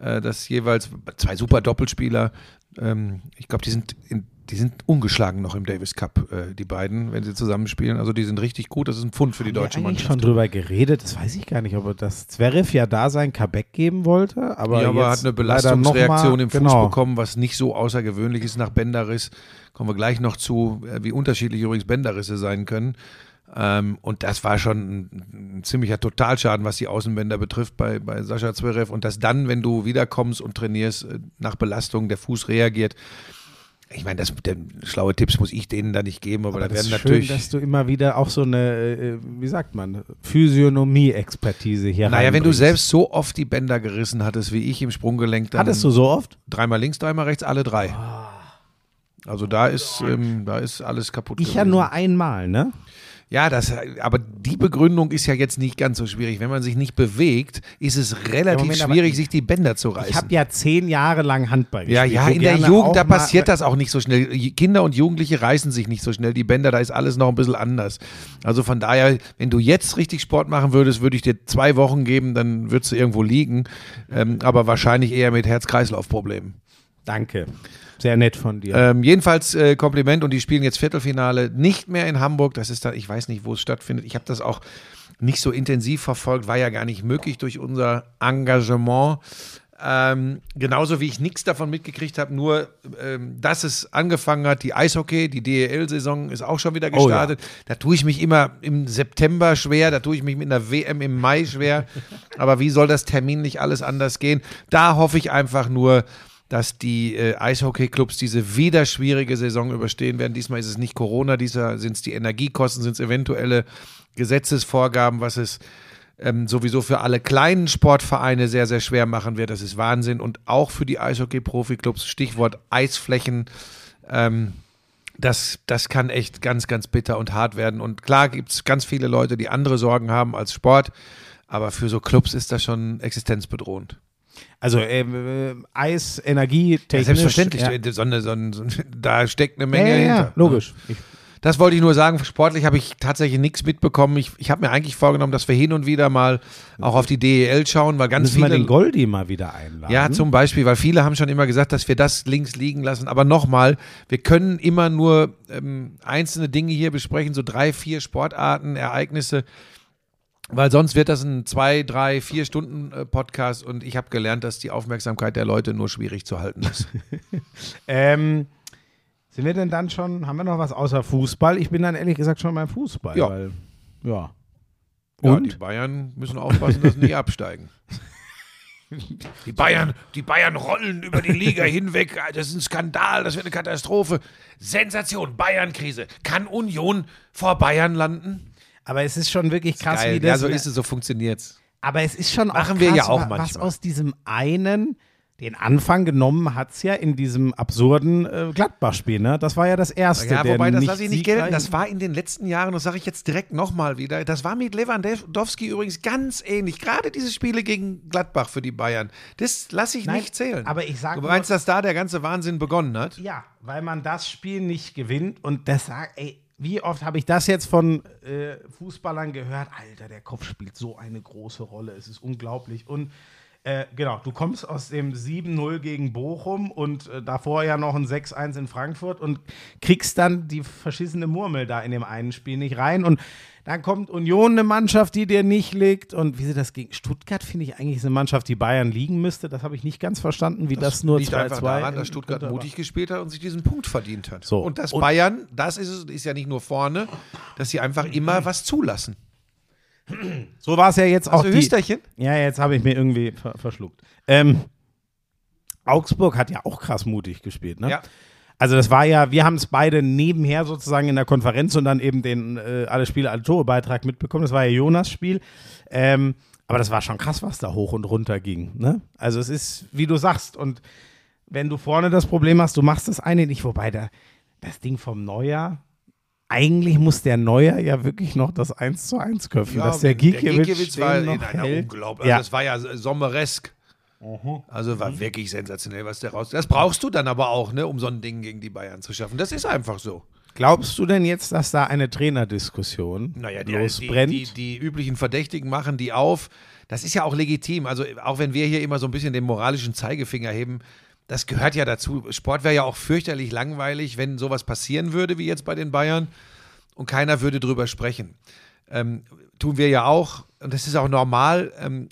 äh, das jeweils zwei super Doppelspieler. Ähm, ich glaube, die sind in, die sind ungeschlagen noch im Davis Cup, äh, die beiden, wenn sie zusammenspielen. Also die sind richtig gut. Das ist ein Pfund für die Haben wir deutsche eigentlich Mannschaft. schon drüber geredet, das weiß ich gar nicht, ob er das Zverev ja da sein Comeback geben wollte, aber ja, aber hat eine Belastungsreaktion mal- im Fuß genau. bekommen, was nicht so außergewöhnlich ist nach Bänderriss. Kommen wir gleich noch zu, äh, wie unterschiedlich übrigens Bänderrisse sein können. Ähm, und das war schon ein, ein ziemlicher Totalschaden, was die Außenbänder betrifft bei, bei Sascha Zverev. Und dass dann, wenn du wiederkommst und trainierst, äh, nach Belastung der Fuß reagiert. Ich meine, das, der, schlaue Tipps muss ich denen da nicht geben, aber, Aber da das werden ist natürlich. schön, dass du immer wieder auch so eine, äh, wie sagt man, Physiognomie-Expertise hier naja, wenn du selbst so oft die Bänder gerissen hattest wie ich im Sprunggelenk, dann Hattest du so oft? dreimal links, dreimal rechts, alle drei. Also da ist, ähm, da ist alles kaputt. Ich ja gewesen. nur einmal, ne? Ja, das, aber die Begründung ist ja jetzt nicht ganz so schwierig. Wenn man sich nicht bewegt, ist es relativ Moment, schwierig, ich- sich die Bänder zu reißen. Ich habe ja zehn Jahre lang Handball ja, gespielt. ja, wo in der Jugend, da passiert das auch nicht so schnell. Kinder und Jugendliche reißen sich nicht so schnell die Bänder, da ist alles noch ein bisschen anders. Also von daher, wenn du jetzt richtig Sport machen würdest, würde ich dir zwei Wochen geben, dann würdest du irgendwo liegen. Ähm, aber wahrscheinlich eher mit Herz-Kreislauf-Problemen. Danke. Sehr nett von dir. Ähm, jedenfalls äh, Kompliment und die spielen jetzt Viertelfinale nicht mehr in Hamburg. Das ist da, ich weiß nicht, wo es stattfindet. Ich habe das auch nicht so intensiv verfolgt, war ja gar nicht möglich durch unser Engagement. Ähm, genauso wie ich nichts davon mitgekriegt habe, nur ähm, dass es angefangen hat, die Eishockey, die DEL-Saison ist auch schon wieder Oh ja. gestartet. Da tue ich mich immer im September schwer, da tue ich mich mit einer WM im Mai schwer. Aber wie soll das terminlich alles anders gehen? Da hoffe ich einfach nur, dass die äh, Eishockey-Clubs diese wieder schwierige Saison überstehen werden. Diesmal ist es nicht Corona, diesmal sind es die Energiekosten, sind es eventuelle Gesetzesvorgaben, was es ähm, sowieso für alle kleinen Sportvereine sehr, sehr schwer machen wird. Das ist Wahnsinn. Und auch für die Eishockey-Profi-Clubs, Stichwort Eisflächen, ähm, das, das kann echt ganz, ganz bitter und hart werden. Und klar gibt es ganz viele Leute, die andere Sorgen haben als Sport. Aber für so Clubs ist das schon existenzbedrohend. Also ähm, äh, Eis, Energie, Ja, technisch. selbstverständlich. Ja. So eine, so ein, so ein, [laughs] da steckt eine Ja, Menge ja, hinter. ja, logisch. Ich, Das wollte ich nur sagen. Sportlich habe ich tatsächlich nichts mitbekommen. Ich, ich habe mir eigentlich vorgenommen, dass wir hin und wieder mal auch auf die DEL schauen, weil ganz müssen wir viele. den Goldi mal wieder einladen. Ja, zum Beispiel, weil viele haben schon immer gesagt, dass wir das links liegen lassen. Aber nochmal, wir können immer nur ähm, einzelne Dinge hier besprechen, so drei, vier Sportarten, Ereignisse, weil sonst wird das ein zwei, drei, vier Stunden äh, Podcast und ich habe gelernt, dass die Aufmerksamkeit der Leute nur schwierig zu halten ist. [laughs] Ähm, sind wir denn dann schon, haben wir noch was außer Fußball? Ich bin dann ehrlich gesagt schon beim Fußball. Ja. Weil, ja. Ja, Und? die Bayern müssen aufpassen, dass sie nicht [laughs] absteigen. [laughs] Die Bayern, die Bayern rollen über die Liga hinweg. Das ist ein Skandal, das wird eine Katastrophe. Sensation, Bayern-Krise. Kann Union vor Bayern landen? Aber es ist schon wirklich krass, wie Geil. das. Ja, so ist es, so funktioniert's. Aber es ist schon Machen auch wir krass, ja auch wa- was manchmal. aus diesem einen, den Anfang genommen hat es ja in diesem absurden äh, Gladbach-Spiel. Ne? Das war ja das erste. Ja, wobei, das lasse ich nicht gelten. Das war in den letzten Jahren, das sage ich jetzt direkt nochmal wieder, das war mit Lewandowski übrigens ganz ähnlich. Gerade diese Spiele gegen Gladbach für die Bayern, das lasse ich Nein, nicht zählen. aber ich sag Du nur- meinst, dass da der ganze Wahnsinn begonnen hat? Ja, weil man das Spiel nicht gewinnt und das sagt, ey, wie oft habe ich das jetzt von äh, Fußballern gehört? Alter, der Kopf spielt so eine große Rolle, es ist unglaublich. Und äh, genau, du kommst aus dem 7-0 gegen Bochum und äh, davor ja noch ein 6-1 in Frankfurt und kriegst dann die verschissene Murmel da in dem einen Spiel nicht rein. Und dann kommt Union, eine Mannschaft, die dir nicht liegt. Und wie sie das gegen Stuttgart, finde ich eigentlich ist eine Mannschaft, die Bayern liegen müsste. Das habe ich nicht ganz verstanden, wie das, nur 2-2 liegt einfach daran, dass Stuttgart mutig gespielt hat und sich diesen Punkt verdient hat. So. Und dass Und- Bayern, das ist es, ist ja nicht nur vorne, dass sie einfach immer was zulassen. So war es ja jetzt auch. Also die, Hüsterchen? ja, jetzt habe ich mir irgendwie ver verschluckt. Ähm, Augsburg hat ja auch krass mutig gespielt, ne? Ja. Also das war ja, wir haben es beide nebenher sozusagen in der Konferenz und dann eben den äh, alle Spiele, alle Tore Beitrag mitbekommen. Das war ja Jonas Spiel. Ähm, aber das war schon krass, was da hoch und runter ging. Ne? Also es ist, wie du sagst, und wenn du vorne das Problem hast, du machst das eine nicht, wobei da, das Ding vom Neujahr, eigentlich muss der Neuer ja wirklich noch das 1 zu 1 köpfen, dass der Gikiewicz, Gikiewicz war den in noch einer hält. unglaublich. Ja. Also das war ja sommeresk. Also war wirklich sensationell, was der raus. Das brauchst du dann aber auch, ne, um so ein Ding gegen die Bayern zu schaffen. Das ist einfach so. Glaubst du denn jetzt, dass da eine Trainerdiskussion Naja, die, losbrennt? Die, die, die üblichen Verdächtigen machen die auf. Das ist ja auch legitim. Also auch wenn wir hier immer so ein bisschen den moralischen Zeigefinger heben, das gehört ja dazu. Sport wäre ja auch fürchterlich langweilig, wenn sowas passieren würde wie jetzt bei den Bayern und keiner würde drüber sprechen. Ähm, tun wir ja auch und das ist auch normal. Ähm,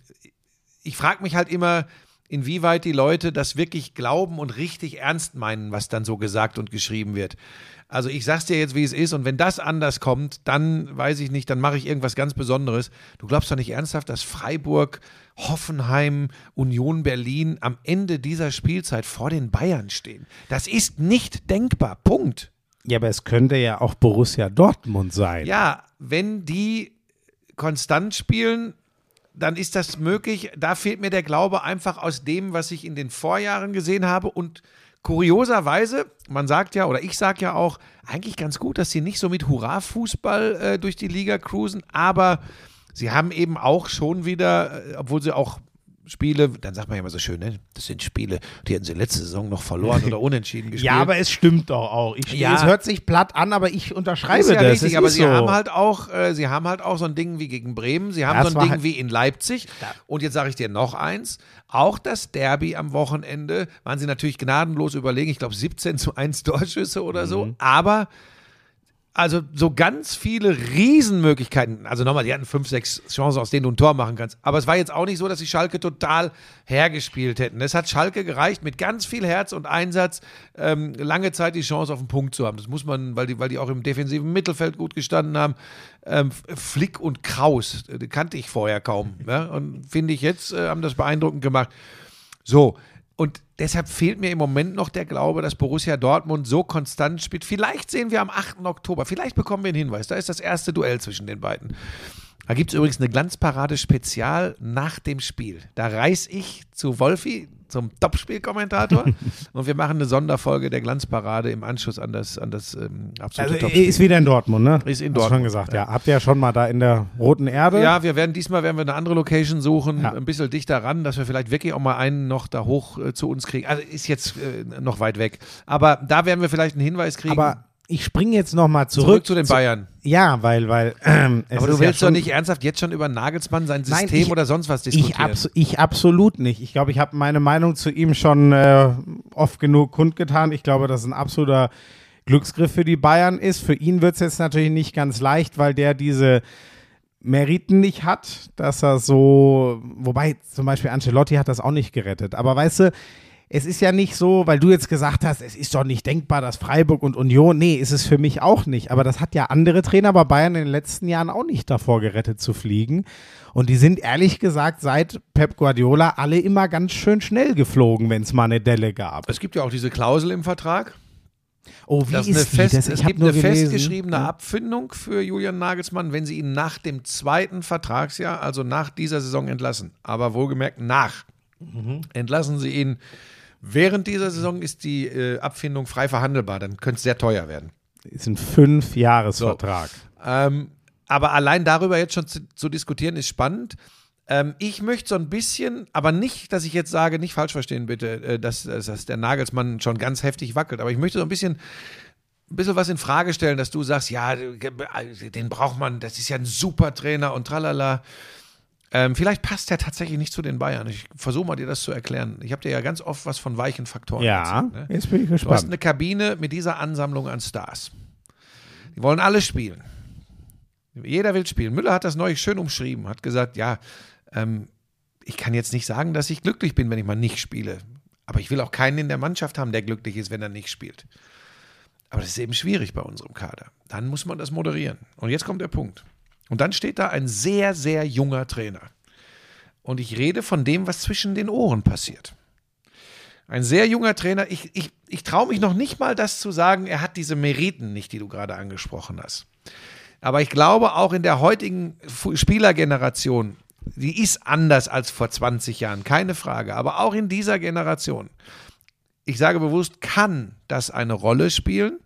ich frage mich halt immer, inwieweit die Leute das wirklich glauben und richtig ernst meinen, was dann so gesagt und geschrieben wird. Also ich sag's dir jetzt, wie es ist, und wenn das anders kommt, dann weiß ich nicht, dann mache ich irgendwas ganz Besonderes. Du glaubst doch nicht ernsthaft, dass Freiburg, Hoffenheim, Union Berlin am Ende dieser Spielzeit vor den Bayern stehen. Das ist nicht denkbar. Punkt. ja, aber es könnte ja auch Borussia Dortmund sein. Ja, wenn die konstant spielen, dann ist das möglich. Da fehlt mir der Glaube einfach aus dem, was ich in den Vorjahren gesehen habe. Und kurioserweise, man sagt ja, oder ich sage ja auch, eigentlich ganz gut, dass sie nicht so mit Hurra-Fußball äh, durch die Liga cruisen, aber sie haben eben auch schon wieder, äh, obwohl sie auch Spiele, dann sagt man ja immer so schön, ne? das sind Spiele, die hätten sie letzte Saison noch verloren oder [laughs] unentschieden gespielt. Ja, aber es stimmt doch auch. Ich, Ja. Es hört sich platt an, aber ich unterschreibe ist ja das. richtig, Es aber ist sie so. haben halt auch, äh, sie haben halt auch so ein Ding wie gegen Bremen, sie haben Ja, so ein Ding halt- wie in Leipzig. Und jetzt sage ich dir noch eins: Auch das Derby am Wochenende waren sie natürlich gnadenlos überlegen. Ich glaube 17 zu 1 Torschüsse oder Mhm. so. Aber also so ganz viele Riesenmöglichkeiten. Also nochmal, die hatten fünf, sechs Chancen, aus denen du ein Tor machen kannst. Aber es war jetzt auch nicht so, dass sie Schalke total hergespielt hätten. Es hat Schalke gereicht, mit ganz viel Herz und Einsatz ähm, lange Zeit die Chance auf den Punkt zu haben. Das muss man, weil die, weil die auch im defensiven Mittelfeld gut gestanden haben. Ähm, Flick und Kraus, äh, die kannte ich vorher kaum. [laughs] Ja? Und finde ich jetzt, äh, haben das beeindruckend gemacht. So, und deshalb fehlt mir im Moment noch der Glaube, dass Borussia Dortmund so konstant spielt. Vielleicht sehen wir am 8. Oktober, vielleicht bekommen wir einen Hinweis. Da ist das erste Duell zwischen den beiden. Da gibt es übrigens eine Glanzparade Spezial nach dem Spiel. Da reise ich zu Wolfi, zum Topspielkommentator, [laughs] und wir machen eine Sonderfolge der Glanzparade im Anschluss an das, an das ähm, absolute Also, Topspiel. ist wieder in Dortmund, ne? Ist in Hast du Dortmund, schon gesagt, ja. Habt ihr ja schon mal da in der Roten Erde? Ja, wir werden diesmal werden wir eine andere Location suchen, Ja. ein bisschen dichter ran, dass wir vielleicht wirklich auch mal einen noch da hoch äh, zu uns kriegen. Also ist jetzt äh, noch weit weg. Aber da werden wir vielleicht einen Hinweis kriegen. Aber ich springe jetzt noch mal zurück. zurück zu den Bayern. Ja, weil, weil. [clears throat] Ähm, Aber du ist ja willst doch nicht ernsthaft jetzt schon über Nagelsmann, sein Nein, System ich- oder sonst was Ich, diskutieren. abs ich absolut nicht. Ich glaube, ich habe meine Meinung zu ihm schon äh, oft genug kundgetan. Ich glaube, dass es ein absoluter Glücksgriff für die Bayern ist. Für ihn wird es jetzt natürlich nicht ganz leicht, weil der diese Meriten nicht hat, dass er so, wobei zum Beispiel Ancelotti hat das auch nicht gerettet. Aber weißt du, es ist ja nicht so, weil du jetzt gesagt hast, es ist doch nicht denkbar, dass Freiburg und Union, nee, ist es für mich auch nicht. Aber das hat ja andere Trainer bei Bayern in den letzten Jahren auch nicht davor gerettet zu fliegen. Und die sind ehrlich gesagt seit Pep Guardiola alle immer ganz schön schnell geflogen, wenn es mal eine Delle gab. es gibt ja auch diese Klausel im Vertrag. Oh, wie Das ist eine die? fest, das, es gibt eine gelesen. festgeschriebene Ja. Abfindung für Julian Nagelsmann, wenn sie ihn nach dem zweiten Vertragsjahr, also nach dieser Saison entlassen. Aber wohlgemerkt nach. Mhm. Entlassen sie ihn während dieser Saison, ist die äh, Abfindung frei verhandelbar. Dann könnte es sehr teuer werden. Ist ein Fünf-Jahres-Vertrag. Ähm, aber allein darüber jetzt schon zu, zu diskutieren, ist spannend. Ähm, ich möchte so ein bisschen, aber nicht, dass ich jetzt sage, nicht falsch verstehen bitte, äh, dass, dass, dass der Nagelsmann schon ganz heftig wackelt, aber ich möchte so ein bisschen, ein bisschen was in Frage stellen, dass du sagst, ja, den braucht man, das ist ja ein super Trainer und tralala. Ähm, vielleicht passt er tatsächlich nicht zu den Bayern. Ich versuche mal dir das zu erklären. Ich habe dir ja ganz oft was von weichen Faktoren Ja, erzählt. Ne? jetzt bin ich Du hast gespannt. eine Kabine mit dieser Ansammlung an Stars. Die wollen alle spielen. Jeder will spielen. Müller hat das neulich schön umschrieben, hat gesagt, ja, ähm, ich kann jetzt nicht sagen, dass ich glücklich bin, wenn ich mal nicht spiele. Aber ich will auch keinen in der Mannschaft haben, der glücklich ist, wenn er nicht spielt. Aber das ist eben schwierig bei unserem Kader. Dann muss man das moderieren. Und jetzt kommt der Punkt. Und dann steht da ein sehr, sehr junger Trainer. Und ich rede von dem, was zwischen den Ohren passiert. Ein sehr junger Trainer. Ich, ich, ich traue mich noch nicht mal, das zu sagen, er hat diese Meriten nicht, die du gerade angesprochen hast. Aber ich glaube, auch in der heutigen Spielergeneration, die ist anders als vor 20 Jahren, keine Frage. Aber auch in dieser Generation, ich sage bewusst, kann das eine Rolle spielen,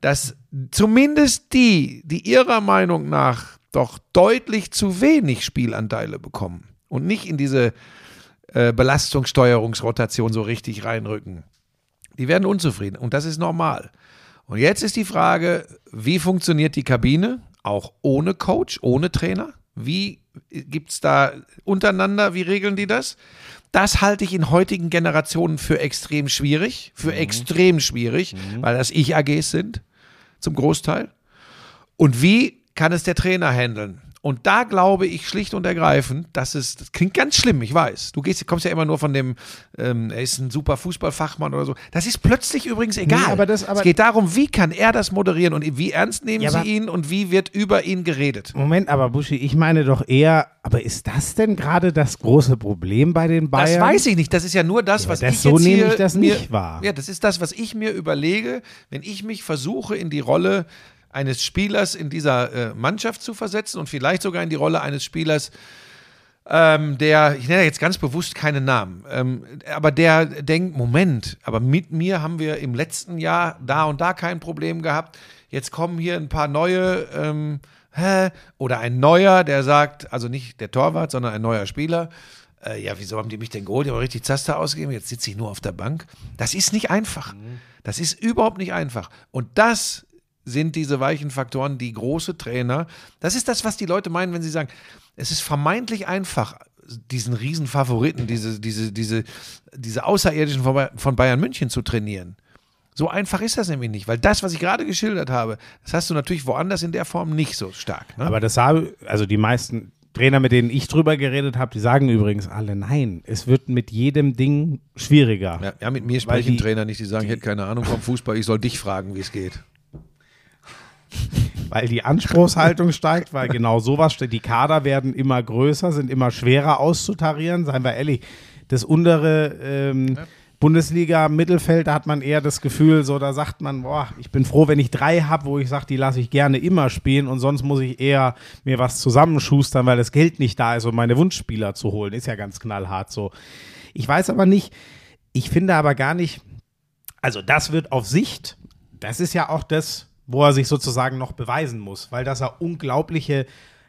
dass zumindest die, die ihrer Meinung nach doch deutlich zu wenig Spielanteile bekommen und nicht in diese äh, Belastungssteuerungsrotation so richtig reinrücken, die werden unzufrieden und das ist normal. Und jetzt ist die Frage, wie funktioniert die Kabine, auch ohne Coach, ohne Trainer? Wie gibt es da untereinander, wie regeln die das? Das halte ich in heutigen Generationen für extrem schwierig, für extrem schwierig, weil das Ich-AGs sind, zum Großteil. Und wie kann es der Trainer handeln? Und da glaube ich schlicht und ergreifend, dass es, das klingt ganz schlimm, ich weiß. Du gehst, kommst ja immer nur von dem, ähm, er ist ein super Fußballfachmann oder so. Das ist plötzlich übrigens egal. aber das- aber- es geht darum, wie kann er das moderieren und wie ernst nehmen Ja, sie ihn und wie wird über ihn geredet. Moment, aber Buschi, ich meine doch eher, aber ist das denn gerade das große Problem bei den Bayern? Das weiß ich nicht. Das ist ja nur das, Ja, was das- ich so jetzt nehme ich das mir, nicht wahr. Ja, das ist das, was ich mir überlege, wenn ich mich versuche, in die Rolle eines Spielers in dieser äh, Mannschaft zu versetzen und vielleicht sogar in die Rolle eines Spielers, ähm, der, ich nenne jetzt ganz bewusst keinen Namen, ähm, aber der denkt, Moment, aber mit mir haben wir im letzten Jahr da und da kein Problem gehabt. Jetzt kommen hier ein paar neue, ähm, hä? oder ein neuer, der sagt, also nicht der Torwart, sondern ein neuer Spieler, äh, ja, wieso haben die mich denn geholt? Die haben richtig Zaster ausgegeben, jetzt sitze ich nur auf der Bank. Das ist nicht einfach. Das ist überhaupt nicht einfach. Und das sind diese weichen Faktoren, die große Trainer, das ist das, was die Leute meinen, wenn sie sagen, es ist vermeintlich einfach, diesen riesen Favoriten, diese, diese, diese, diese Außerirdischen von Bay- von Bayern München zu trainieren. So einfach ist das nämlich nicht, weil das, was ich gerade geschildert habe, das hast du natürlich woanders in der Form nicht so stark. Ne? Aber das habe, also die meisten Trainer, mit denen ich drüber geredet habe, die sagen übrigens alle, nein, es wird mit jedem Ding schwieriger. ja, ja, mit mir sprechen die- Trainer nicht, die sagen, ich hätte keine Ahnung vom Fußball, ich soll dich fragen, wie es geht. Weil die Anspruchshaltung steigt, weil genau sowas steht. Die Kader werden immer größer, sind immer schwerer auszutarieren, seien wir ehrlich. Das untere ähm, Bundesliga-Mittelfeld, da hat man eher das Gefühl, so da sagt man, boah, ich bin froh, wenn ich drei habe, wo ich sage, die lasse ich gerne immer spielen und sonst muss ich eher mir was zusammenschustern, weil das Geld nicht da ist, um meine Wunschspieler zu holen. Ist ja ganz knallhart so. Ich weiß aber nicht, ich finde aber gar nicht, also das wird auf Sicht, das ist ja auch das, wo er sich sozusagen noch beweisen muss, weil dass er unglaubliche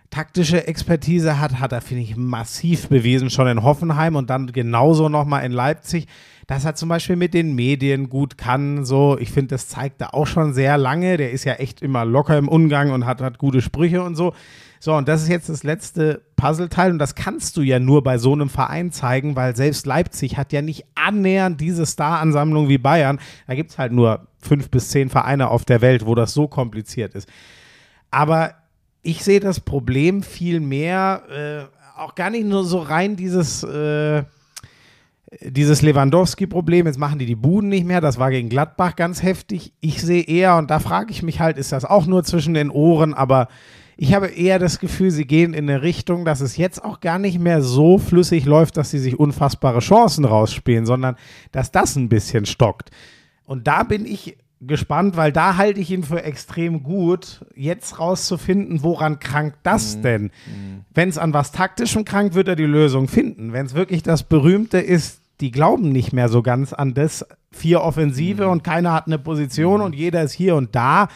taktische Expertise hat, hat er, finde ich, massiv bewiesen, schon in Hoffenheim und dann genauso nochmal in Leipzig, dass er zum Beispiel mit den Medien gut kann, so, ich finde, das zeigt er auch schon sehr lange, der ist ja echt immer locker im Umgang und hat, hat gute Sprüche und so. So, und das ist jetzt das letzte Puzzleteil und das kannst du ja nur bei so einem Verein zeigen, weil selbst Leipzig hat ja nicht annähernd diese Star-Ansammlung wie Bayern. Da gibt es halt nur fünf bis zehn Vereine auf der Welt, wo das so kompliziert ist. Aber ich sehe das Problem viel mehr, äh, auch gar nicht nur so rein dieses, äh, dieses Lewandowski-Problem. Jetzt machen die die Buden nicht mehr. Das war gegen Gladbach ganz heftig. Ich sehe eher, und da frage ich mich halt, ist das auch nur zwischen den Ohren, aber ich habe eher das Gefühl, sie gehen in eine Richtung, dass es jetzt auch gar nicht mehr so flüssig läuft, dass sie sich unfassbare Chancen rausspielen, sondern dass das ein bisschen stockt. Und da bin ich gespannt, weil da halte ich ihn für extrem gut, jetzt rauszufinden, woran krankt das denn? Wenn es an was Taktischem krankt, wird er die Lösung finden. Wenn es wirklich das Berühmte ist, die glauben nicht mehr so ganz an das vier Offensive und keiner hat eine Position und jeder ist hier und da.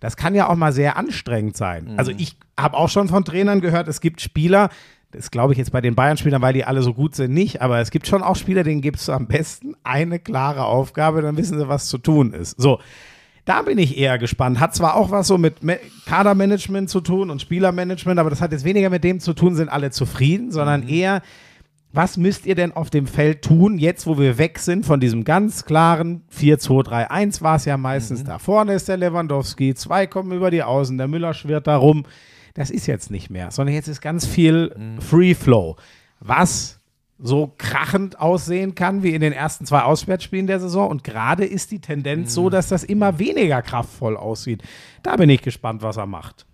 Das kann ja auch mal sehr anstrengend sein. Also ich habe auch schon von Trainern gehört, es gibt Spieler, das glaube ich jetzt bei den Bayern-Spielern, weil die alle so gut sind, nicht, aber es gibt schon auch Spieler, denen gibst du am besten eine klare Aufgabe, dann wissen sie, was zu tun ist. So, da bin ich eher gespannt. Hat zwar auch was so mit Me Kadermanagement zu tun und Spielermanagement, aber das hat jetzt weniger mit dem zu tun, sind alle zufrieden, sondern eher, was müsst ihr denn auf dem Feld tun, jetzt wo wir weg sind von diesem ganz klaren 4-2-3-1 war es ja meistens. Da vorne ist der Lewandowski, zwei kommen über die Außen, der Müller schwirrt da rum. Das ist jetzt nicht mehr, sondern jetzt ist ganz viel Free Flow. Was so krachend aussehen kann wie in den ersten zwei Auswärtsspielen der Saison. Und gerade ist die Tendenz so, dass das immer weniger kraftvoll aussieht. Da bin ich gespannt, was er macht.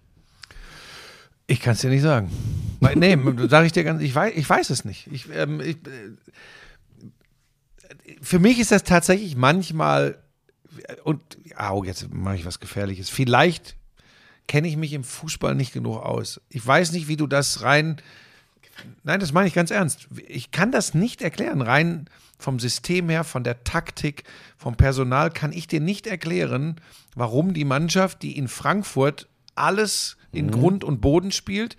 Ich kann es dir nicht sagen. Nee, [laughs] sage ich dir ganz, ich weiß, ich weiß es nicht. Ich, ähm, ich, äh, für mich ist das tatsächlich manchmal, und au, jetzt mache ich was Gefährliches. Vielleicht kenne ich mich im Fußball nicht genug aus. Ich weiß nicht, wie du das rein. Nein, das meine ich ganz ernst. Ich kann das nicht erklären. Rein vom System her, von der Taktik, vom Personal kann ich dir nicht erklären, warum die Mannschaft, die in Frankfurt alles in Grund und Boden spielt,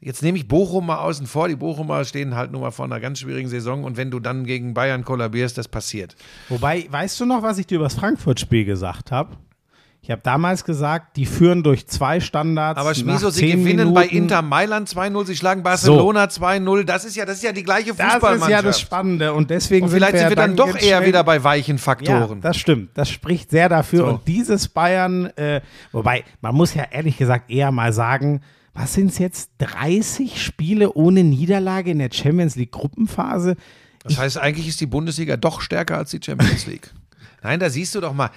Jetzt nehme ich Bochum mal außen vor. Die Bochumer stehen halt nur mal vor einer ganz schwierigen Saison. Und wenn du dann gegen Bayern kollabierst, das passiert. Wobei, weißt du noch, was ich dir über das Frankfurt-Spiel gesagt habe? Ich habe damals gesagt, die führen durch zwei Standards. Aber Schmieso, nach sie gewinnen bei Minuten. Inter Mailand 2-0, sie schlagen Barcelona 2-0. Das ist ja, das ist ja die gleiche Das Fußballmannschaft. ist ja das Spannende. Und deswegen und vielleicht sind wir dann doch jetzt eher wieder bei weichen Ja, Faktoren. das stimmt. Das spricht sehr dafür. So. Und dieses Bayern, äh, wobei, man muss ja ehrlich gesagt eher mal sagen, was sind es jetzt? 30 Spiele ohne Niederlage in der Champions League Gruppenphase? Das heißt, eigentlich ist die Bundesliga doch stärker als die Champions League. [laughs] Nein, da siehst du doch mal.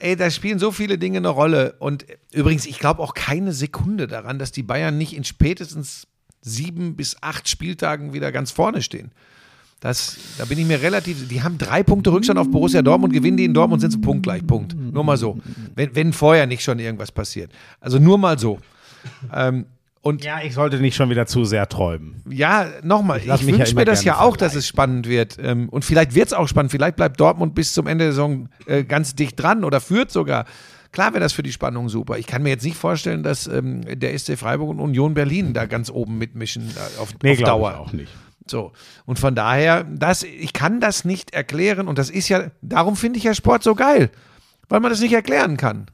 Ey, da spielen so viele Dinge eine Rolle. Und übrigens, ich glaube auch keine Sekunde daran, dass die Bayern nicht in spätestens sieben bis acht Spieltagen wieder ganz vorne stehen. Das, da bin ich mir relativ. Die haben drei Punkte Rückstand auf Borussia Dortmund, gewinnen die in Dortmund, sind sie punktgleich. Punkt. Nur mal so. Wenn, wenn vorher nicht schon irgendwas passiert. Also nur mal so. Ähm, und Ja, ich sollte nicht schon wieder zu sehr träumen. ja, nochmal, ich, ja wünsche immer mir das ja auch, dass es spannend wird. Ähm, und vielleicht wird es auch spannend. Vielleicht bleibt Dortmund bis zum Ende der Saison äh, ganz dicht dran oder führt sogar. Klar wäre das für die Spannung super. Ich kann mir jetzt nicht vorstellen, dass ähm, der SC Freiburg und Union Berlin da ganz oben mitmischen äh, auf, Nee, auf Dauer. ich auch nicht. So. Und von daher, das, ich kann das nicht erklären und das ist ja, darum finde ich ja Sport so geil. Weil man das nicht erklären kann.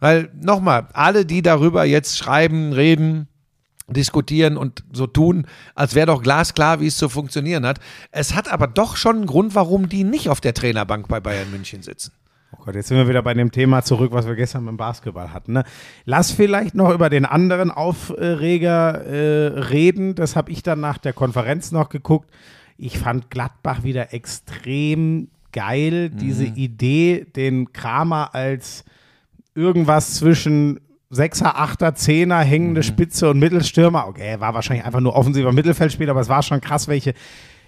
Weil, nochmal, alle, die darüber jetzt schreiben, reden, diskutieren und so tun, als wäre doch glasklar, wie es zu funktionieren hat. Es hat aber doch schon einen Grund, warum die nicht auf der Trainerbank bei Bayern München sitzen. Oh Gott, jetzt sind wir wieder bei dem Thema zurück, was wir gestern beim Basketball hatten. Ne? Lass vielleicht noch über den anderen Aufreger äh, reden. Das habe ich dann nach der Konferenz noch geguckt. Ich fand Gladbach wieder extrem geil. Diese Idee, den Kramer als irgendwas zwischen Sechser, Achter, Zehner, hängende Spitze und Mittelstürmer. Okay, er war wahrscheinlich einfach nur offensiver Mittelfeldspieler, aber es war schon krass, welche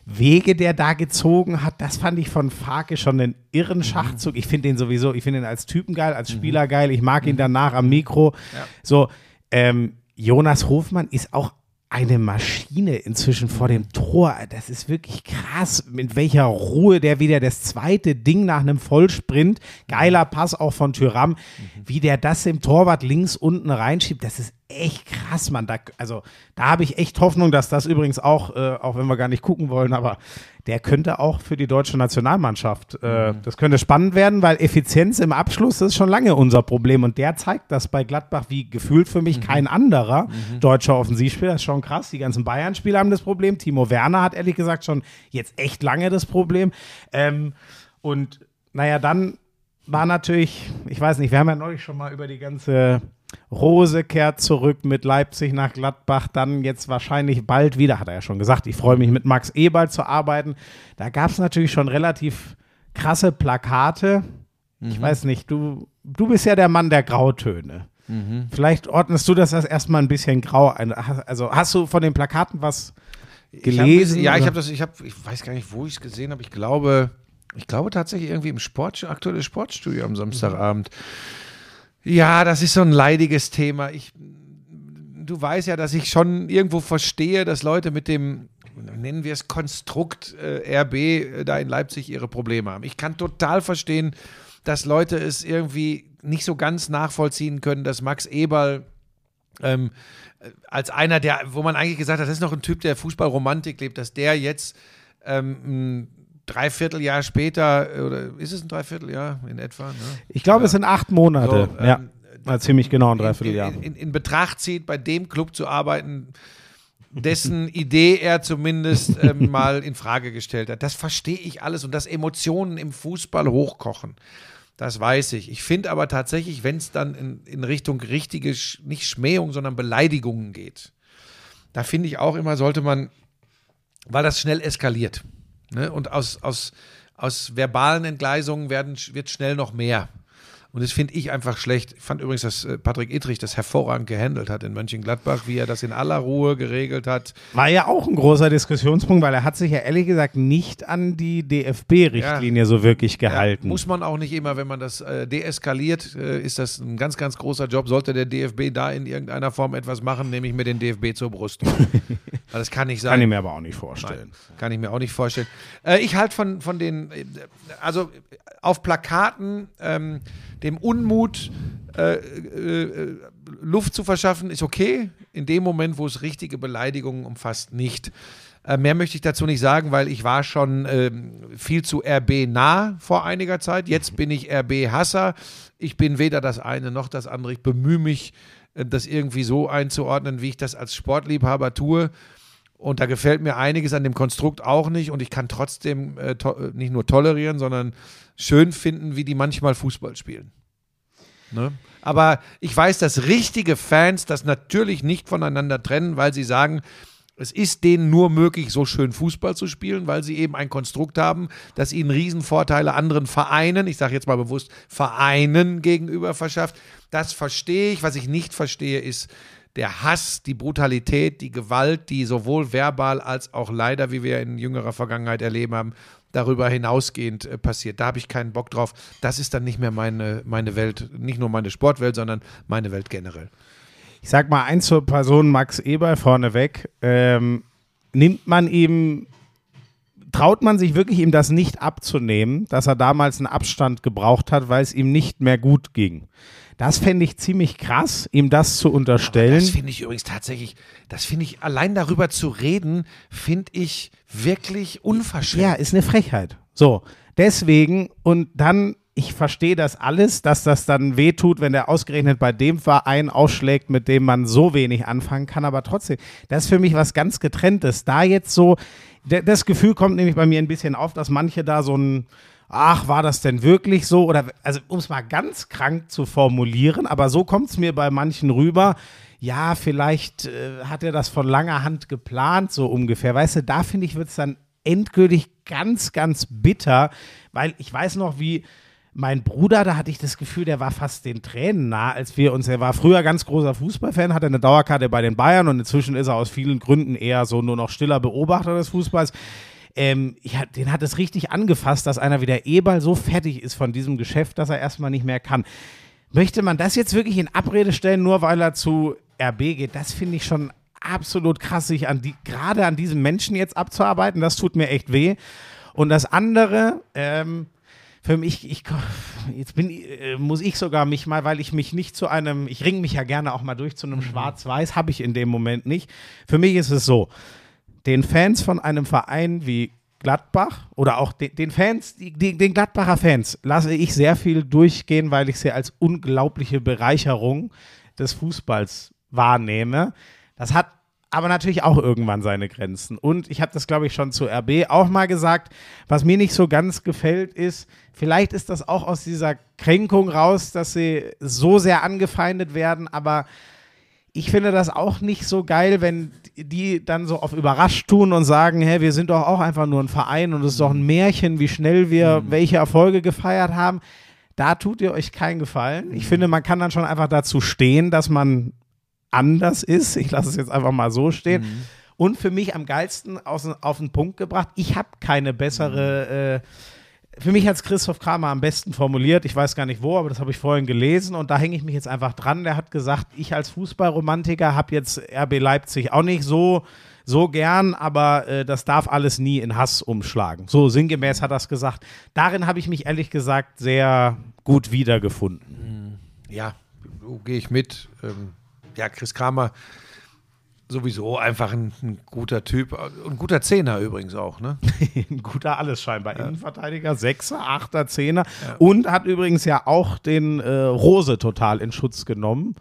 Wege der da gezogen hat. Das fand ich von Farke schon einen irren Schachzug. Ich finde den sowieso, ich finde ihn als Typen geil, als Spieler geil. Ich mag ihn danach am Mikro. So, ähm, Jonas Hofmann ist auch eine Maschine inzwischen vor dem Tor. Das ist wirklich krass, mit welcher Ruhe der wieder das zweite Ding nach einem Vollsprint, geiler Pass auch von Tyram, wie der das im Torwart links unten reinschiebt. Das ist echt krass, Mann. Da, also da habe ich echt Hoffnung, dass das übrigens auch, äh, auch wenn wir gar nicht gucken wollen, aber der könnte auch für die deutsche Nationalmannschaft, äh, das könnte spannend werden, weil Effizienz im Abschluss ist schon lange unser Problem und der zeigt das bei Gladbach wie gefühlt für mich kein anderer deutscher Offensivspieler. Das ist schon krass. Die ganzen Bayern-Spieler haben das Problem. Timo Werner hat ehrlich gesagt schon jetzt echt lange das Problem. Ähm, und naja, dann war natürlich, ich weiß nicht, wir haben ja neulich schon mal über die ganze Rose kehrt zurück mit Leipzig nach Gladbach, dann jetzt wahrscheinlich bald wieder, hat er ja schon gesagt, ich freue mich mit Max Eberl zu arbeiten. Da gab es natürlich schon relativ krasse Plakate. Ich weiß nicht, du, du bist ja der Mann der Grautöne. Vielleicht ordnest du das erstmal ein bisschen grau ein. Also hast du von den Plakaten was gelesen? Ich hab, ja, ich habe das, ich habe, ich weiß gar nicht, wo ich es gesehen habe. Ich glaube, ich glaube tatsächlich irgendwie im Sport, aktuelles Sportstudio am Samstagabend. Ja, das ist so ein leidiges Thema. Ich, du weißt ja, dass ich schon irgendwo verstehe, dass Leute mit dem, nennen wir es Konstrukt äh, RB äh, da in Leipzig ihre Probleme haben. Ich kann total verstehen, dass Leute es irgendwie nicht so ganz nachvollziehen können, dass Max Eberl ähm, als einer, der, wo man eigentlich gesagt hat, das ist noch ein Typ, der Fußballromantik lebt, dass der jetzt ähm, Dreivierteljahr später, äh, oder ist es ein Dreivierteljahr in etwa? Ne? Ich glaube, es sind acht Monate. So, ja, ähm, ja, ziemlich genau ein Dreivierteljahr. In, in, in Betracht zieht, bei dem Club zu arbeiten, dessen [laughs] Idee er zumindest ähm, mal in Frage gestellt hat. Das verstehe ich alles und dass Emotionen im Fußball hochkochen. Das weiß ich. Ich finde aber tatsächlich, wenn es dann in, in Richtung richtige, nicht Schmähung, sondern Beleidigungen geht, da finde ich auch immer, sollte man, weil das schnell eskaliert. Ne? Und aus, aus, aus verbalen Entgleisungen werden, wird schnell noch mehr. Und das finde ich einfach schlecht. Ich fand übrigens, dass äh, Patrick Ittrich das hervorragend gehandelt hat in Mönchengladbach, wie er das in aller Ruhe geregelt hat. War ja auch ein großer Diskussionspunkt, weil er hat sich ja ehrlich gesagt nicht an die DFB-Richtlinie so wirklich gehalten. Ja, muss man auch nicht immer, wenn man das äh, deeskaliert, äh, ist das ein ganz, ganz großer Job. Sollte der DFB da in irgendeiner Form etwas machen, nehme ich mir den DFB zur Brust. [laughs] Das kann nicht sein. Kann ich mir aber auch nicht vorstellen. Nein, kann ich mir auch nicht vorstellen. Äh, ich halte von, von den, äh, also auf Plakaten ähm, dem Unmut äh, äh, Luft zu verschaffen, ist okay. In dem Moment, wo es richtige Beleidigungen umfasst, nicht. Äh, mehr möchte ich dazu nicht sagen, weil ich war schon ähm, viel zu RB nah vor einiger Zeit. Jetzt bin ich RB-Hasser. Ich bin weder das eine noch das andere. Ich bemühe mich, äh, das irgendwie so einzuordnen, wie ich das als Sportliebhaber tue. Und da gefällt mir einiges an dem Konstrukt auch nicht. Und ich kann trotzdem äh, to nicht nur tolerieren, sondern schön finden, wie die manchmal Fußball spielen. Ne? Aber ich weiß, dass richtige Fans das natürlich nicht voneinander trennen, weil sie sagen, es ist denen nur möglich, so schön Fußball zu spielen, weil sie eben ein Konstrukt haben, das ihnen Riesenvorteile anderen Vereinen, ich sage jetzt mal bewusst Vereinen gegenüber verschafft. Das verstehe ich. Was ich nicht verstehe, ist der Hass, die Brutalität, die Gewalt, die sowohl verbal als auch leider, wie wir in jüngerer Vergangenheit erleben haben, darüber hinausgehend äh, passiert. Da habe ich keinen Bock drauf. Das ist dann nicht mehr meine, meine Welt, nicht nur meine Sportwelt, sondern meine Welt generell. Ich sag mal eins zur Person Max Eber vorneweg. Ähm, nimmt man ihm traut man sich wirklich ihm das nicht abzunehmen, dass er damals einen Abstand gebraucht hat, weil es ihm nicht mehr gut ging. Das fände ich ziemlich krass, ihm das zu unterstellen. Das finde ich übrigens tatsächlich, das finde ich, allein darüber zu reden, finde ich wirklich unverschämt. Ja, ist eine Frechheit. So, deswegen und dann, ich verstehe das alles, dass das dann wehtut, wenn der ausgerechnet bei dem Verein ausschlägt, mit dem man so wenig anfangen kann, aber trotzdem, das ist für mich was ganz getrenntes. Da jetzt so, das Gefühl kommt nämlich bei mir ein bisschen auf, dass manche da so ein Ach, war das denn wirklich so? Oder, also, um es mal ganz krank zu formulieren, aber so kommt es mir bei manchen rüber. Ja, vielleicht äh, hat er das von langer Hand geplant, so ungefähr. Weißt du, da finde ich, wird es dann endgültig ganz, ganz bitter, weil ich weiß noch, wie mein Bruder, da hatte ich das Gefühl, der war fast den Tränen nah, als wir uns, er war früher ganz großer Fußballfan, hatte eine Dauerkarte bei den Bayern und inzwischen ist er aus vielen Gründen eher so nur noch stiller Beobachter des Fußballs. Ähm, hab- den hat es richtig angefasst, dass einer wie der Eberl so fertig ist von diesem Geschäft, dass er erstmal nicht mehr kann. Möchte man das jetzt wirklich in Abrede stellen, nur weil er zu RB geht? Das finde ich schon absolut krass, sich an die, gerade an diesem Menschen jetzt abzuarbeiten. Das tut mir echt weh. Und das andere, ähm, für mich, ich, jetzt bin, äh, muss ich sogar mich mal, weil ich mich nicht zu einem, ich ringe mich ja gerne auch mal durch zu einem Schwarz-Weiß, habe ich in dem Moment nicht. Für mich ist es so, den Fans von einem Verein wie Gladbach oder auch den, den Fans, die, den Gladbacher Fans, lasse ich sehr viel durchgehen, weil ich sie als unglaubliche Bereicherung des Fußballs wahrnehme. Das hat aber natürlich auch irgendwann seine Grenzen. Und ich habe das, glaube ich, schon zu RB auch mal gesagt. Was mir nicht so ganz gefällt, ist, vielleicht ist das auch aus dieser Kränkung raus, dass sie so sehr angefeindet werden, aber ich finde das auch nicht so geil, wenn die dann so auf überrascht tun und sagen, hey, wir sind doch auch einfach nur ein Verein und es ist doch ein Märchen, wie schnell wir welche Erfolge gefeiert haben. Da tut ihr euch keinen Gefallen. Ich finde, man kann dann schon einfach dazu stehen, dass man anders ist. Ich lasse es jetzt einfach mal so stehen. Und für mich am geilsten auf den Punkt gebracht, ich habe keine bessere äh, für mich hat es Christoph Kramer am besten formuliert. Ich weiß gar nicht wo, aber das habe ich vorhin gelesen und da hänge ich mich jetzt einfach dran. Der hat gesagt, ich als Fußballromantiker habe jetzt RB Leipzig auch nicht so, so gern, aber äh, das darf alles nie in Hass umschlagen. So sinngemäß hat er es gesagt. Darin habe ich mich ehrlich gesagt sehr gut wiedergefunden. Ja, gehe ich mit. Ähm, ja, Chris Kramer sowieso einfach ein, ein guter Typ. Ein guter Zehner übrigens auch, ne? [laughs] Ein guter alles scheinbar. Innenverteidiger, Sechser, Achter, Zehner. Und hat übrigens ja auch den äh, Rose total in Schutz genommen,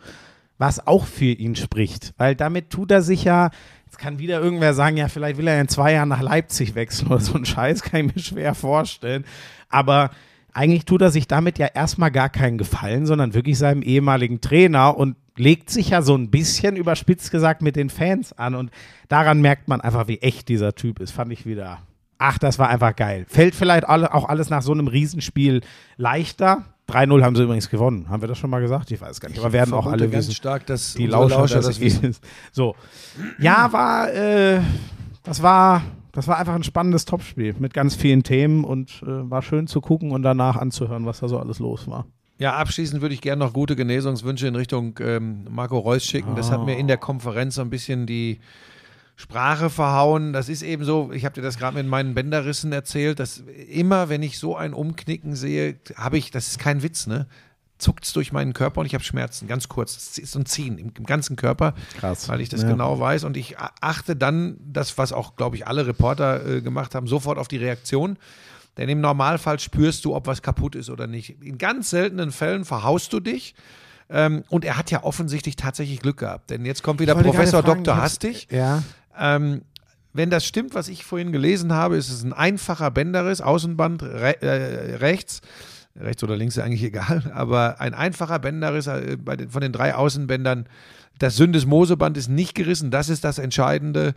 was auch für ihn spricht. Weil damit tut er sich ja, jetzt kann wieder irgendwer sagen, ja, vielleicht will er in zwei Jahren nach Leipzig wechseln oder so ein Scheiß, [laughs] kann ich mir schwer vorstellen. Aber eigentlich tut er sich damit ja erstmal gar keinen Gefallen, sondern wirklich seinem ehemaligen Trainer und legt sich ja so ein bisschen überspitzt gesagt mit den Fans an. Und daran merkt man einfach, wie echt dieser Typ ist. Fand ich wieder. Ach, das war einfach geil. Fällt vielleicht auch alles nach so einem Riesenspiel leichter. 3-0 haben sie übrigens gewonnen. Haben wir das schon mal gesagt? Ich weiß gar nicht. Aber werden auch alle ganz wissen. stark, dass Die unsere Lauscher, das, das wissen. ist. So. Ja, war, äh, das war, das war einfach ein spannendes Topspiel mit ganz vielen Themen und äh, war schön zu gucken und danach anzuhören, was da so alles los war. Ja, abschließend würde ich gerne noch gute Genesungswünsche in Richtung ähm, Marco Reus schicken. Das hat mir in der Konferenz so ein bisschen die Sprache verhauen. Das ist eben so, ich habe dir das gerade mit meinen Bänderrissen erzählt, dass immer, wenn ich so ein Umknicken sehe, habe ich, das ist kein Witz, ne? Zuckt es durch meinen Körper und ich habe Schmerzen, ganz kurz. Es ist so ein Ziehen im, im ganzen Körper, Krass. weil ich das Ja. genau weiß. Und ich achte dann, das, was auch, glaube ich, alle Reporter äh, gemacht haben, sofort auf die Reaktion. Denn im Normalfall spürst du, ob was kaputt ist oder nicht. In ganz seltenen Fällen verhaust du dich. Ähm, und er hat ja offensichtlich tatsächlich Glück gehabt. Denn jetzt kommt wieder Professor fragen, Dr. Hastig. Ja. Ähm, wenn das stimmt, was ich vorhin gelesen habe, ist es ein einfacher Bänderriss, Außenband re äh, rechts. Rechts oder links ist eigentlich egal, [laughs] aber ein einfacher Bänderriss äh, den, von den drei Außenbändern. Das Syndesmoseband ist nicht gerissen, das ist das Entscheidende.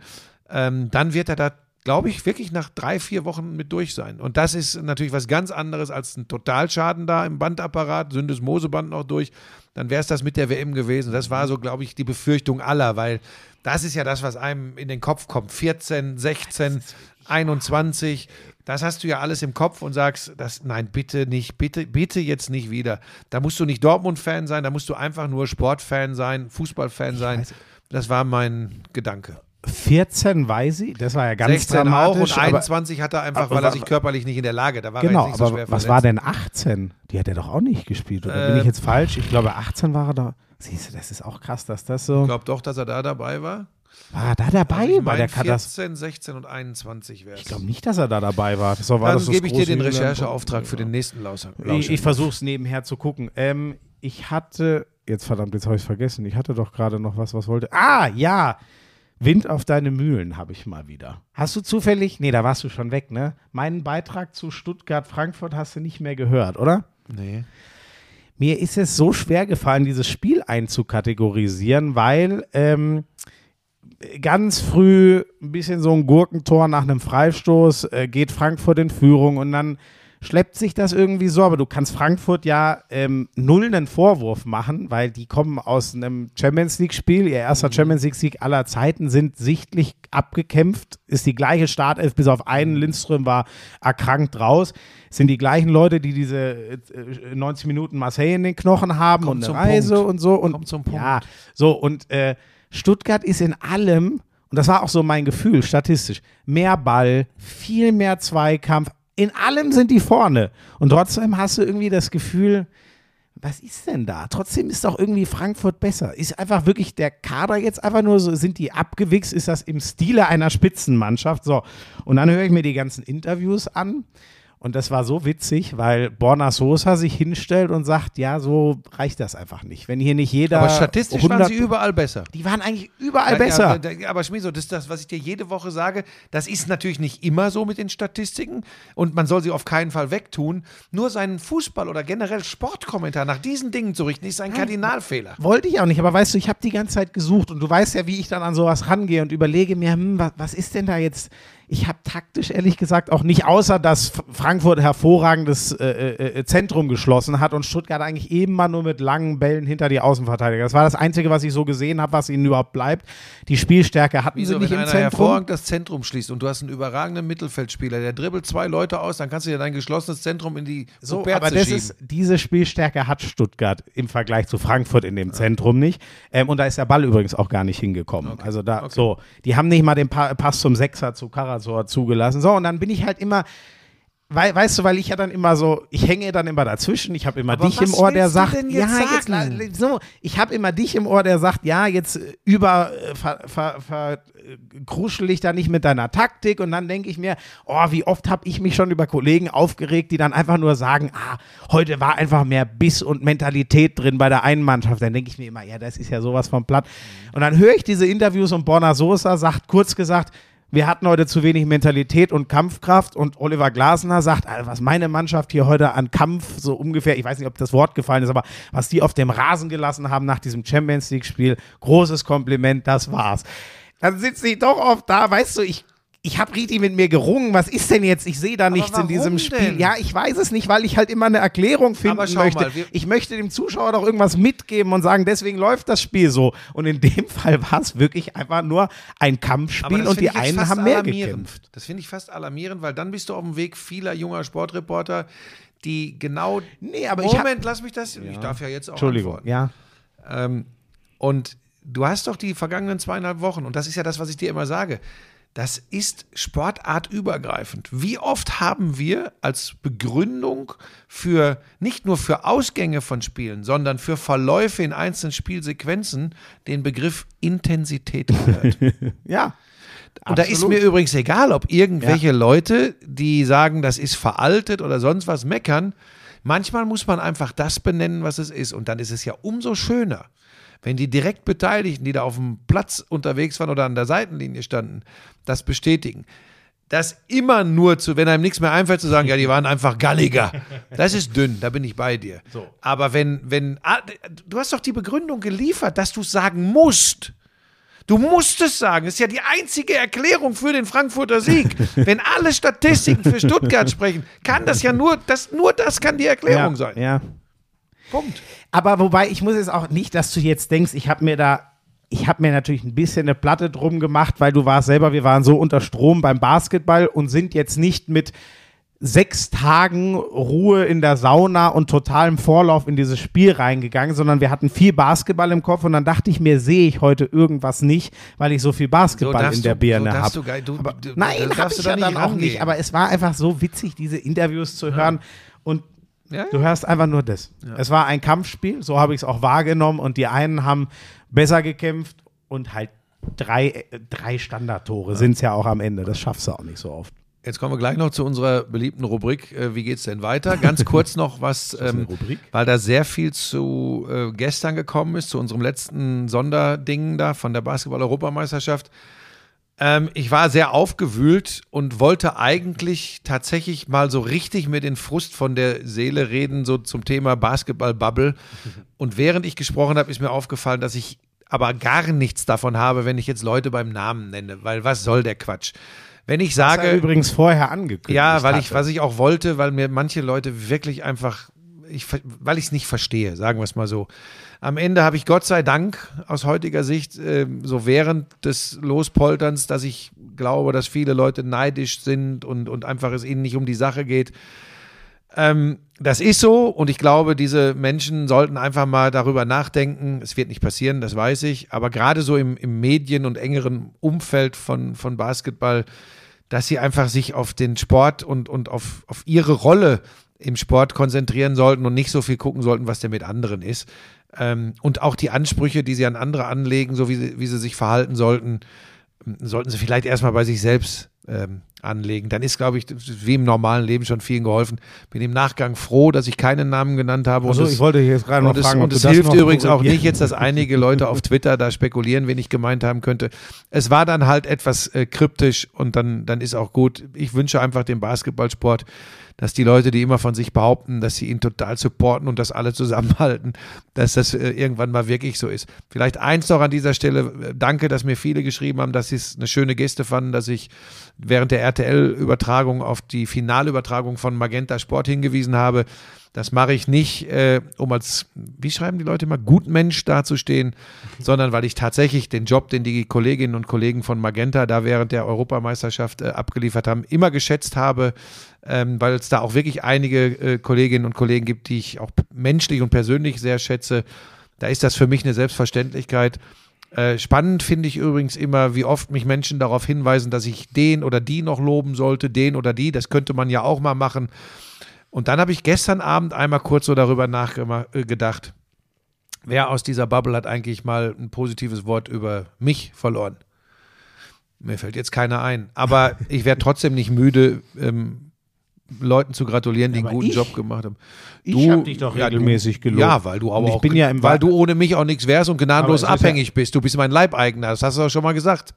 Ähm, dann wird er da, glaube ich, wirklich nach drei, vier Wochen mit durch sein. Und das ist natürlich was ganz anderes als ein Totalschaden da im Bandapparat, Syndesmoseband noch durch. Dann wäre es das mit der WM gewesen. Das war so, glaube ich, die Befürchtung aller, weil das ist ja das, was einem in den Kopf kommt. 14, 16, 21. Das hast du ja alles im Kopf und sagst, das, nein, bitte nicht, bitte, bitte jetzt nicht wieder. Da musst du nicht Dortmund-Fan sein, da musst du einfach nur Sportfan sein, Fußballfan sein. Das war mein Gedanke. 14 weiß ich, das war ja ganz 16 auch dramatisch. und aber- 21 hat er einfach, weil er sich körperlich nicht in der Lage, da war Genau, er nicht so aber schwer was verletzt. war denn 18? Die hat er doch auch nicht gespielt, oder bin Äh, ich jetzt falsch? Ich glaube, 18 war er da. Siehst du, das ist auch krass, dass das so. Ich glaube doch, dass er da dabei war. War er da dabei Also ich bei der Katastrophe? 14, 16 und 21 wäre. Ich glaube nicht, dass er da dabei war. Das war, Dann das gebe ich dir den? Rechercheauftrag für den nächsten Lauser. Ich, ich versuche es nebenher zu gucken. Ähm, ich hatte, jetzt verdammt, jetzt habe ich es vergessen. Ich hatte doch gerade noch was, was wollte. Ah, ja. Wind auf deine Mühlen habe ich mal wieder. Hast du zufällig, nee, da warst du schon weg, ne? Meinen Beitrag zu Stuttgart-Frankfurt hast du nicht mehr gehört, oder? Nee. Mir ist es so schwer gefallen, dieses Spiel einzukategorisieren, weil ähm, ganz früh ein bisschen so ein Gurkentor nach einem Freistoß äh, geht Frankfurt in Führung und dann schleppt sich das irgendwie so, aber du kannst Frankfurt ja ähm, null einen Vorwurf machen, weil die kommen aus einem Champions League-Spiel, ihr erster Champions League-Sieg aller Zeiten, sind sichtlich abgekämpft, ist die gleiche Startelf, bis auf einen, Lindström war erkrankt raus, sind die gleichen Leute, die diese äh, 90 Minuten Marseille in den Knochen haben Kommt und eine Reise Punkt. und so und Kommt zum Punkt. ja, so und äh, Stuttgart ist in allem und das war auch so mein Gefühl statistisch mehr Ball, viel mehr Zweikampf, in allem sind die vorne und trotzdem hast du irgendwie das Gefühl, was ist denn da? Trotzdem ist doch irgendwie Frankfurt besser. Ist einfach wirklich der Kader jetzt einfach nur so, sind die abgewichst? Ist das im Stile einer Spitzenmannschaft? So. Und dann höre ich mir die ganzen Interviews an. Und das war so witzig, weil Borna Sosa sich hinstellt und sagt, ja, so reicht das einfach nicht. Wenn hier nicht jeder. Aber statistisch waren 100 sie überall besser. Die waren eigentlich überall Ja, besser. Ja, aber Schmieso, das ist das, was ich dir jede Woche sage. Das ist natürlich nicht immer so mit den Statistiken und man soll sie auf keinen Fall wegtun. Nur seinen Fußball oder generell Sportkommentar nach diesen Dingen zu richten, ist ein Kardinalfehler. Wollte ich auch nicht, aber weißt du, ich habe die ganze Zeit gesucht und du weißt ja, wie ich dann an sowas rangehe und überlege mir, hm, was, was ist denn da jetzt? Ich habe taktisch ehrlich gesagt auch nicht, außer dass Frankfurt hervorragendes äh, äh, Zentrum geschlossen hat und Stuttgart eigentlich eben mal nur mit langen Bällen hinter die Außenverteidiger. Das war das Einzige, was ich so gesehen habe, was ihnen überhaupt bleibt. Die Spielstärke hatten Wieso, sie nicht wenn im einer Zentrum. hervorragend das Zentrum schließt und du hast einen überragenden Mittelfeldspieler, der dribbelt zwei Leute aus, dann kannst du dir dein geschlossenes Zentrum in die So, Superze aber das schieben. ist, diese Spielstärke hat Stuttgart im Vergleich zu Frankfurt in dem Zentrum nicht. Ähm, und da ist der Ball übrigens auch gar nicht hingekommen. Also da, so, die haben nicht mal den pa Pass zum Sechser zu Karasor zugelassen. So, und dann bin ich halt immer, wei weißt du, weil ich ja dann immer so, ich hänge dann immer dazwischen. Ich habe immer Aber dich im Ohr, der sagt, jetzt ja, jetzt, sagen? la- so, ich habe immer dich im Ohr, der sagt, ja, jetzt äh, über äh, ver, ver, ver, äh, kruschel ich da nicht mit deiner Taktik und dann denke ich mir, oh, wie oft habe ich mich schon über Kollegen aufgeregt, die dann einfach nur sagen, ah, heute war einfach mehr Biss und Mentalität drin bei der einen Mannschaft. Dann denke ich mir immer, ja, das ist ja sowas von platt. Und dann höre ich diese Interviews und Borna Sosa sagt kurz gesagt, wir hatten heute zu wenig Mentalität und Kampfkraft und Oliver Glasner sagt, was meine Mannschaft hier heute an Kampf so ungefähr, ich weiß nicht, ob das Wort gefallen ist, aber was die auf dem Rasen gelassen haben nach diesem Champions League Spiel, großes Kompliment, das war's. Dann sitze ich doch oft da, weißt du, ich ich habe richtig mit mir gerungen. Was ist denn jetzt? Ich sehe da nichts in diesem Spiel. denn? Ja, ich weiß es nicht, weil ich halt immer eine Erklärung finden möchte. mal, ich möchte dem Zuschauer doch irgendwas mitgeben und sagen, deswegen läuft das Spiel so. Und in dem [laughs] Fall war es wirklich einfach nur ein Kampfspiel und die einen haben mehr gekämpft. Das finde ich fast alarmierend, weil dann bist du auf dem Weg vieler junger Sportreporter, die genau. Nee, aber ich hab- Moment, lass mich das. Ich darf ja jetzt auch Entschuldigung, antworten. ja. Ähm, und du hast doch die vergangenen zweieinhalb Wochen, und das ist ja das, was ich dir immer sage, das ist sportartübergreifend. Wie oft haben wir als Begründung für nicht nur für Ausgänge von Spielen, sondern für Verläufe in einzelnen Spielsequenzen den Begriff Intensität gehört? [laughs] Ja. Und da ist Absolut. mir übrigens egal, ob irgendwelche Leute, die sagen, das ist veraltet oder sonst was meckern. Manchmal muss man einfach das benennen, was es ist. Und dann ist es ja umso schöner, wenn die direkt Beteiligten, die da auf dem Platz unterwegs waren oder an der Seitenlinie standen, das bestätigen. Das immer nur zu, wenn einem nichts mehr einfällt, zu sagen, ja, die waren einfach galliger. Das ist dünn, da bin ich bei dir. Aber wenn, wenn, ah, du hast doch die Begründung geliefert, dass du es sagen musst. Du musst es sagen. Das ist ja die einzige Erklärung für den Frankfurter Sieg. [laughs] Wenn alle Statistiken für Stuttgart sprechen, kann das ja nur, das, nur das kann die Erklärung ja, sein. Ja. Punkt. Aber wobei, ich muss jetzt auch nicht, dass du jetzt denkst, ich habe mir da, ich habe mir natürlich ein bisschen eine Platte drum gemacht, weil du warst selber, wir waren so unter Strom beim Basketball und sind jetzt nicht mit sechs Tagen Ruhe in der Sauna und totalem Vorlauf in dieses Spiel reingegangen, sondern wir hatten viel Basketball im Kopf und dann dachte ich mir, sehe ich heute irgendwas nicht, weil ich so viel Basketball darfst in der Birne so habe. nein, das hab darfst ich du da ja dann auch nicht. Aber es war einfach so witzig, diese Interviews zu hören und Ja, Du hörst einfach nur das. Es war ein Kampfspiel, so habe ich es auch wahrgenommen und die einen haben besser gekämpft und halt drei, äh, drei Standardtore sind es ja auch am Ende. Das schaffst du auch nicht so oft. Jetzt kommen wir gleich noch zu unserer beliebten Rubrik. Äh, wie geht's denn weiter? Ganz [laughs] kurz noch was, ähm, weil da sehr viel zu äh, gestern gekommen ist, zu unserem letzten Sonderding da von der Basketball-Europameisterschaft. Ähm, ich war sehr aufgewühlt und wollte eigentlich tatsächlich mal so richtig mir den Frust von der Seele reden, so zum Thema Basketball-Bubble. Und während ich gesprochen habe, ist mir aufgefallen, dass ich aber gar nichts davon habe, wenn ich jetzt Leute beim Namen nenne, weil was soll der Quatsch? Wenn ich sage, er übrigens vorher angekündigt. ja, weil ich, was ich auch wollte, weil mir manche Leute wirklich einfach, ich, weil ich es nicht verstehe, sagen wir es mal so. Am Ende habe ich Gott sei Dank aus heutiger Sicht ähm, so während des Lospolterns, dass ich glaube, dass viele Leute neidisch sind und, und einfach es ihnen nicht um die Sache geht. Ähm, das ist so und ich glaube, diese Menschen sollten einfach mal darüber nachdenken. Es wird nicht passieren, das weiß ich, aber gerade so im, im Medien- und engeren Umfeld von, von Basketball, dass sie einfach sich auf den Sport und, und auf, auf ihre Rolle im Sport konzentrieren sollten und nicht so viel gucken sollten, was der mit anderen ist. Ähm, und auch die Ansprüche, die sie an andere anlegen, so wie sie, wie sie sich verhalten sollten, sollten sie vielleicht erstmal bei sich selbst ähm, anlegen. Dann ist, glaube ich, wie im normalen Leben schon vielen geholfen. Bin im Nachgang froh, dass ich keinen Namen genannt habe. Also, und es- ich wollte jetzt gerade noch es, fragen, ob und es das hilft übrigens auch nicht jetzt, dass einige Leute auf Twitter da spekulieren, wen ich gemeint haben könnte. Es war dann halt etwas äh, kryptisch und dann, dann ist auch gut. Ich wünsche einfach dem Basketballsport, dass die Leute, die immer von sich behaupten, dass sie ihn total supporten und dass alle zusammenhalten, dass das äh, irgendwann mal wirklich so ist. Vielleicht eins noch an dieser Stelle. Danke, dass mir viele geschrieben haben, dass sie es eine schöne Geste fanden, dass ich während der RTL-Übertragung auf die Finalübertragung von Magenta Sport hingewiesen habe. Das mache ich nicht, äh, um als, wie schreiben die Leute immer, Gutmensch dazustehen, sondern weil ich tatsächlich den Job, den die Kolleginnen und Kollegen von Magenta da während der Europameisterschaft äh, abgeliefert haben, immer geschätzt habe, ähm, weil es da auch wirklich einige äh, Kolleginnen und Kollegen gibt, die ich auch menschlich und persönlich sehr schätze. Da ist das für mich eine Selbstverständlichkeit. Äh, spannend finde ich übrigens immer, wie oft mich Menschen darauf hinweisen, dass ich den oder die noch loben sollte, den oder die. Das könnte man ja auch mal machen. Und dann habe ich gestern Abend einmal kurz so darüber nachgedacht, wer aus dieser Bubble hat eigentlich mal ein positives Wort über mich verloren. Mir fällt jetzt keiner ein. Aber [laughs] ich werde trotzdem nicht müde, ähm, Leuten zu gratulieren, die einen aber guten ich- Job gemacht haben. Ich hab dich doch ja, regelmäßig du, gelobt. Ja, weil du aber ich auch, bin ja im weil Wa- du ohne mich auch nichts wärst und gnadenlos ist ja- abhängig bist. Du bist mein Leibeigner, das hast du doch schon mal gesagt.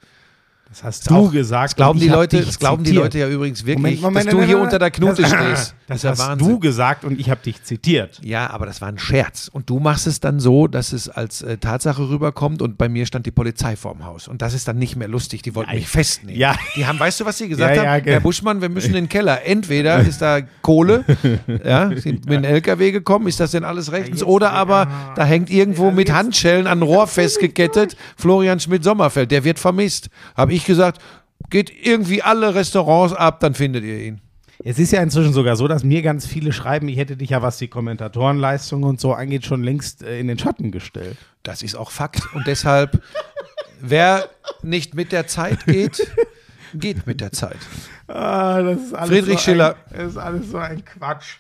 Das hast du gesagt. Das glauben, die Leute, das glauben die. Leute ja übrigens wirklich, Moment, Moment, dass du nein, hier nein, unter der Knute das- stehst. [laughs] Das ja hast Wahnsinn. du gesagt und ich habe dich zitiert. Ja, aber das war ein Scherz. Und du machst es dann so, dass es als äh, Tatsache rüberkommt und bei mir stand die Polizei vorm Haus. Und das ist dann nicht mehr lustig. Die wollten mich festnehmen. Ja. Die haben, weißt du, was sie gesagt Ja, ja, haben? ge- Herr Buschmann, wir müssen in den Keller. Entweder ist da Kohle, [laughs] ja, sind mit dem LKW gekommen, ist das denn alles rechtens? Oder aber da hängt irgendwo mit Handschellen an Rohr festgekettet Florian Schmidt-Sommerfeld. Der wird vermisst. Habe ich gesagt, geht irgendwie alle Restaurants ab, dann findet ihr ihn. Es ist ja inzwischen sogar so, dass mir ganz viele schreiben, ich hätte dich ja, was die Kommentatorenleistung und so angeht, schon längst äh, in den Schatten gestellt. Das ist auch Fakt. Und deshalb, [laughs] wer nicht mit der Zeit geht, geht mit der Zeit. Ah, Friedrich so Schiller. Ein, das ist alles so ein Quatsch.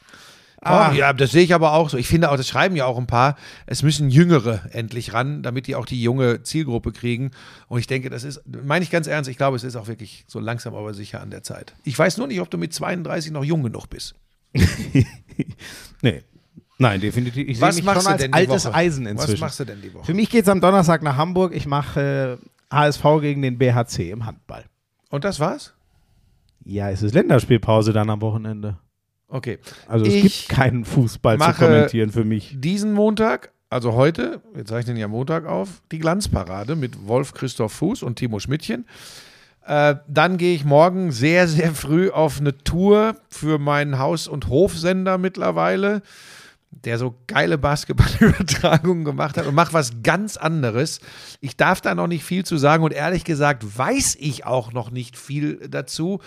Ah. Ja, das sehe ich aber auch so. Ich finde auch, das schreiben ja auch ein paar, es müssen Jüngere endlich ran, damit die auch die junge Zielgruppe kriegen. Und ich denke, das ist, meine ich ganz ernst, ich glaube, es ist auch wirklich so langsam aber sicher an der Zeit. Ich weiß nur nicht, ob du mit 32 noch jung genug bist. [laughs] Nee. Nein, definitiv. Ich sehe Was mich machst schon du als denn die altes Woche? Eisen inzwischen. Was machst du denn die Woche? Für mich geht es am Donnerstag nach Hamburg. Ich mache äh, HSV gegen den BHC im Handball. Und das war's? Ja, es ist Länderspielpause dann am Wochenende. Okay. Also es Ich gibt keinen Fußball zu kommentieren für mich. diesen Montag, also heute, wir zeichnen ja Montag auf, die Glanzparade mit Wolf Christoph Fuß und Timo Schmidtchen. Äh, dann gehe ich morgen sehr, sehr früh auf eine Tour für meinen Haus- und Hofsender mittlerweile, der so geile Basketballübertragungen gemacht hat und mache was ganz anderes. Ich darf da noch nicht viel zu sagen und ehrlich gesagt weiß ich auch noch nicht viel dazu.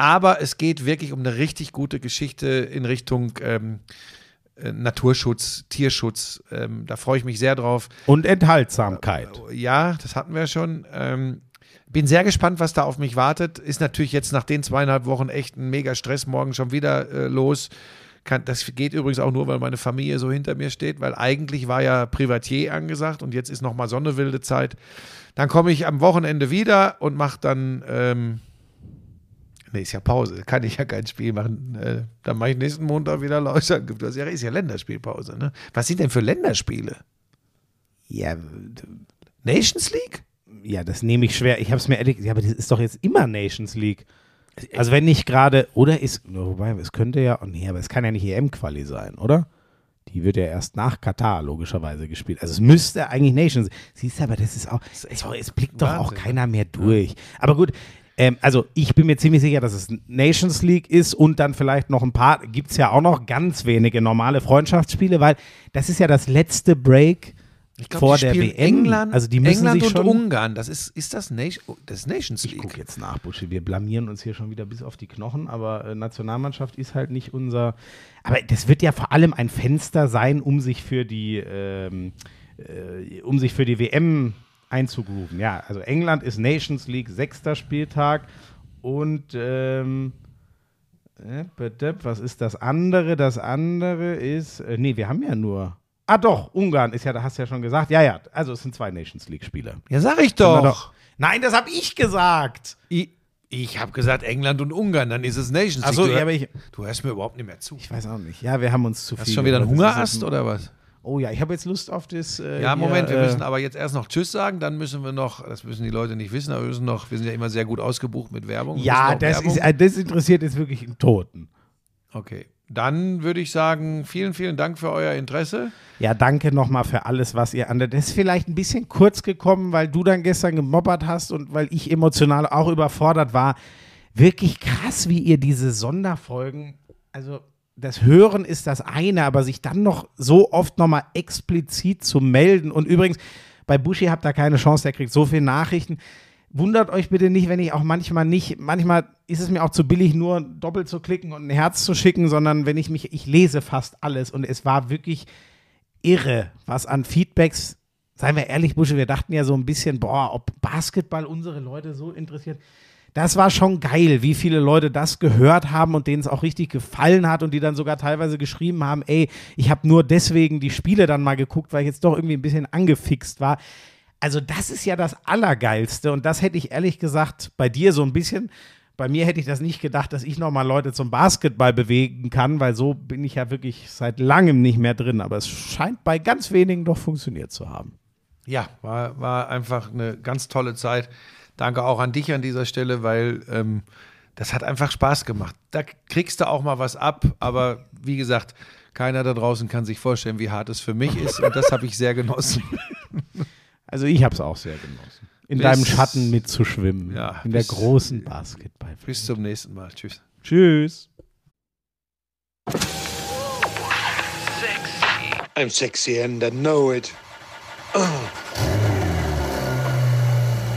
Aber es geht wirklich um eine richtig gute Geschichte in Richtung ähm, äh, Naturschutz, Tierschutz. Ähm, da freue ich mich sehr drauf. Und Enthaltsamkeit. Ja, das hatten wir schon. Ähm, bin sehr gespannt, was da auf mich wartet. Ist natürlich jetzt nach den zweieinhalb Wochen echt ein mega Stress morgen schon wieder äh, los. Kann, das geht übrigens auch nur, weil meine Familie so hinter mir steht, weil eigentlich war ja Privatier angesagt und jetzt ist nochmal so eine wilde Zeit. Dann komme ich am Wochenende wieder und mache dann, ähm, nee, ist ja Pause, kann ich ja kein Spiel machen. Äh, dann mache ich nächsten Montag wieder Läuser. Du hast ja, ist ja Länderspielpause, ne? Was sind denn für Länderspiele? Ja, Nations League? ja, das nehme ich schwer. Ich habe es mir ehrlich, ja, aber das ist doch jetzt immer Nations League. Also wenn nicht gerade, oder ist, wobei, es könnte ja, oh nee, aber es kann ja nicht EM-Quali sein, oder? Die wird ja erst nach Katar logischerweise gespielt. Also es müsste eigentlich Nations. Siehst du, aber das ist auch, es, es blickt doch auch Wahnsinn, keiner mehr durch. Aber gut, ähm, also ich bin mir ziemlich sicher, dass es Nations League ist und dann vielleicht noch ein paar, gibt es ja auch noch ganz wenige normale Freundschaftsspiele, weil das ist ja das letzte Break Ich glaub, vor der WM. England, also die müssen England sich und schon, Ungarn. Das ist, ist das, Nation, oh, das Nations Ich League. gucke jetzt nach, Buschi. Wir blamieren uns hier schon wieder bis auf die Knochen, aber äh, Nationalmannschaft ist halt nicht unser. Aber das wird ja vor allem ein Fenster sein, um sich für die, ähm, äh, um sich für die WM einzugrooven. Ja, also England ist Nations League sechster Spieltag und ähm, äh, was ist das andere? Das andere ist, äh, nee, wir haben ja nur. Ah doch, Ungarn ist ja, da hast du ja schon gesagt. Ja, ja, also es sind zwei Nations League Spiele. Ja, sag ich wir doch. Nein, das habe ich gesagt. Ich, ich habe gesagt England und Ungarn, dann ist es Nations League. Ach so, du, ja, aber ich, du hörst mir überhaupt nicht mehr zu. ich weiß auch nicht. Ja, wir haben uns zu viel. Hast du schon wieder einen Hungerast oder was? Oh ja, ich habe jetzt Lust auf das. Äh, Ja, hier, Moment, wir äh, müssen aber jetzt erst noch Tschüss sagen, dann müssen wir noch, das müssen die Leute nicht wissen, aber wir müssen noch, wir sind ja immer sehr gut ausgebucht mit Werbung. Ja, das, Werbung. ist, äh, das interessiert jetzt wirklich einen Toten. Okay, dann würde ich sagen, vielen, vielen Dank für euer Interesse. Ja, danke nochmal für alles, was ihr an der. Das ist vielleicht ein bisschen kurz gekommen, weil du dann gestern gemobbert hast und weil ich emotional auch überfordert war. Wirklich krass, wie ihr diese Sonderfolgen, also das Hören ist das eine, aber sich dann noch so oft nochmal explizit zu melden. Und übrigens, bei Buschi habt ihr keine Chance, der kriegt so viele Nachrichten. Wundert euch bitte nicht, wenn ich auch manchmal nicht, manchmal ist es mir auch zu billig, nur doppelt zu klicken und ein Herz zu schicken, sondern wenn ich mich, ich lese fast alles und es war wirklich irre, was an Feedbacks, seien wir ehrlich, Busche, wir dachten ja so ein bisschen, boah, ob Basketball unsere Leute so interessiert. Das war schon geil, wie viele Leute das gehört haben und denen es auch richtig gefallen hat und die dann sogar teilweise geschrieben haben, ey, ich habe nur deswegen die Spiele dann mal geguckt, weil ich jetzt doch irgendwie ein bisschen angefixt war. Also das ist ja das Allergeilste und das hätte ich ehrlich gesagt bei dir so ein bisschen, bei mir hätte ich das nicht gedacht, dass ich nochmal Leute zum Basketball bewegen kann, weil so bin ich ja wirklich seit langem nicht mehr drin, aber es scheint bei ganz wenigen doch funktioniert zu haben. Ja, war, war einfach eine ganz tolle Zeit. Danke auch an dich an dieser Stelle, weil ähm, das hat einfach Spaß gemacht. Da kriegst du auch mal was ab, aber wie gesagt, keiner da draußen kann sich vorstellen, wie hart es für mich ist und das habe ich sehr genossen. [laughs] Also ich habe es auch sehr genossen. In Bis- deinem Schatten mitzuschwimmen. Ja, in der bis- großen Basketball. Bis zum nächsten Mal. Tschüss. Tschüss. I'm sexy and I know it. [clears throat]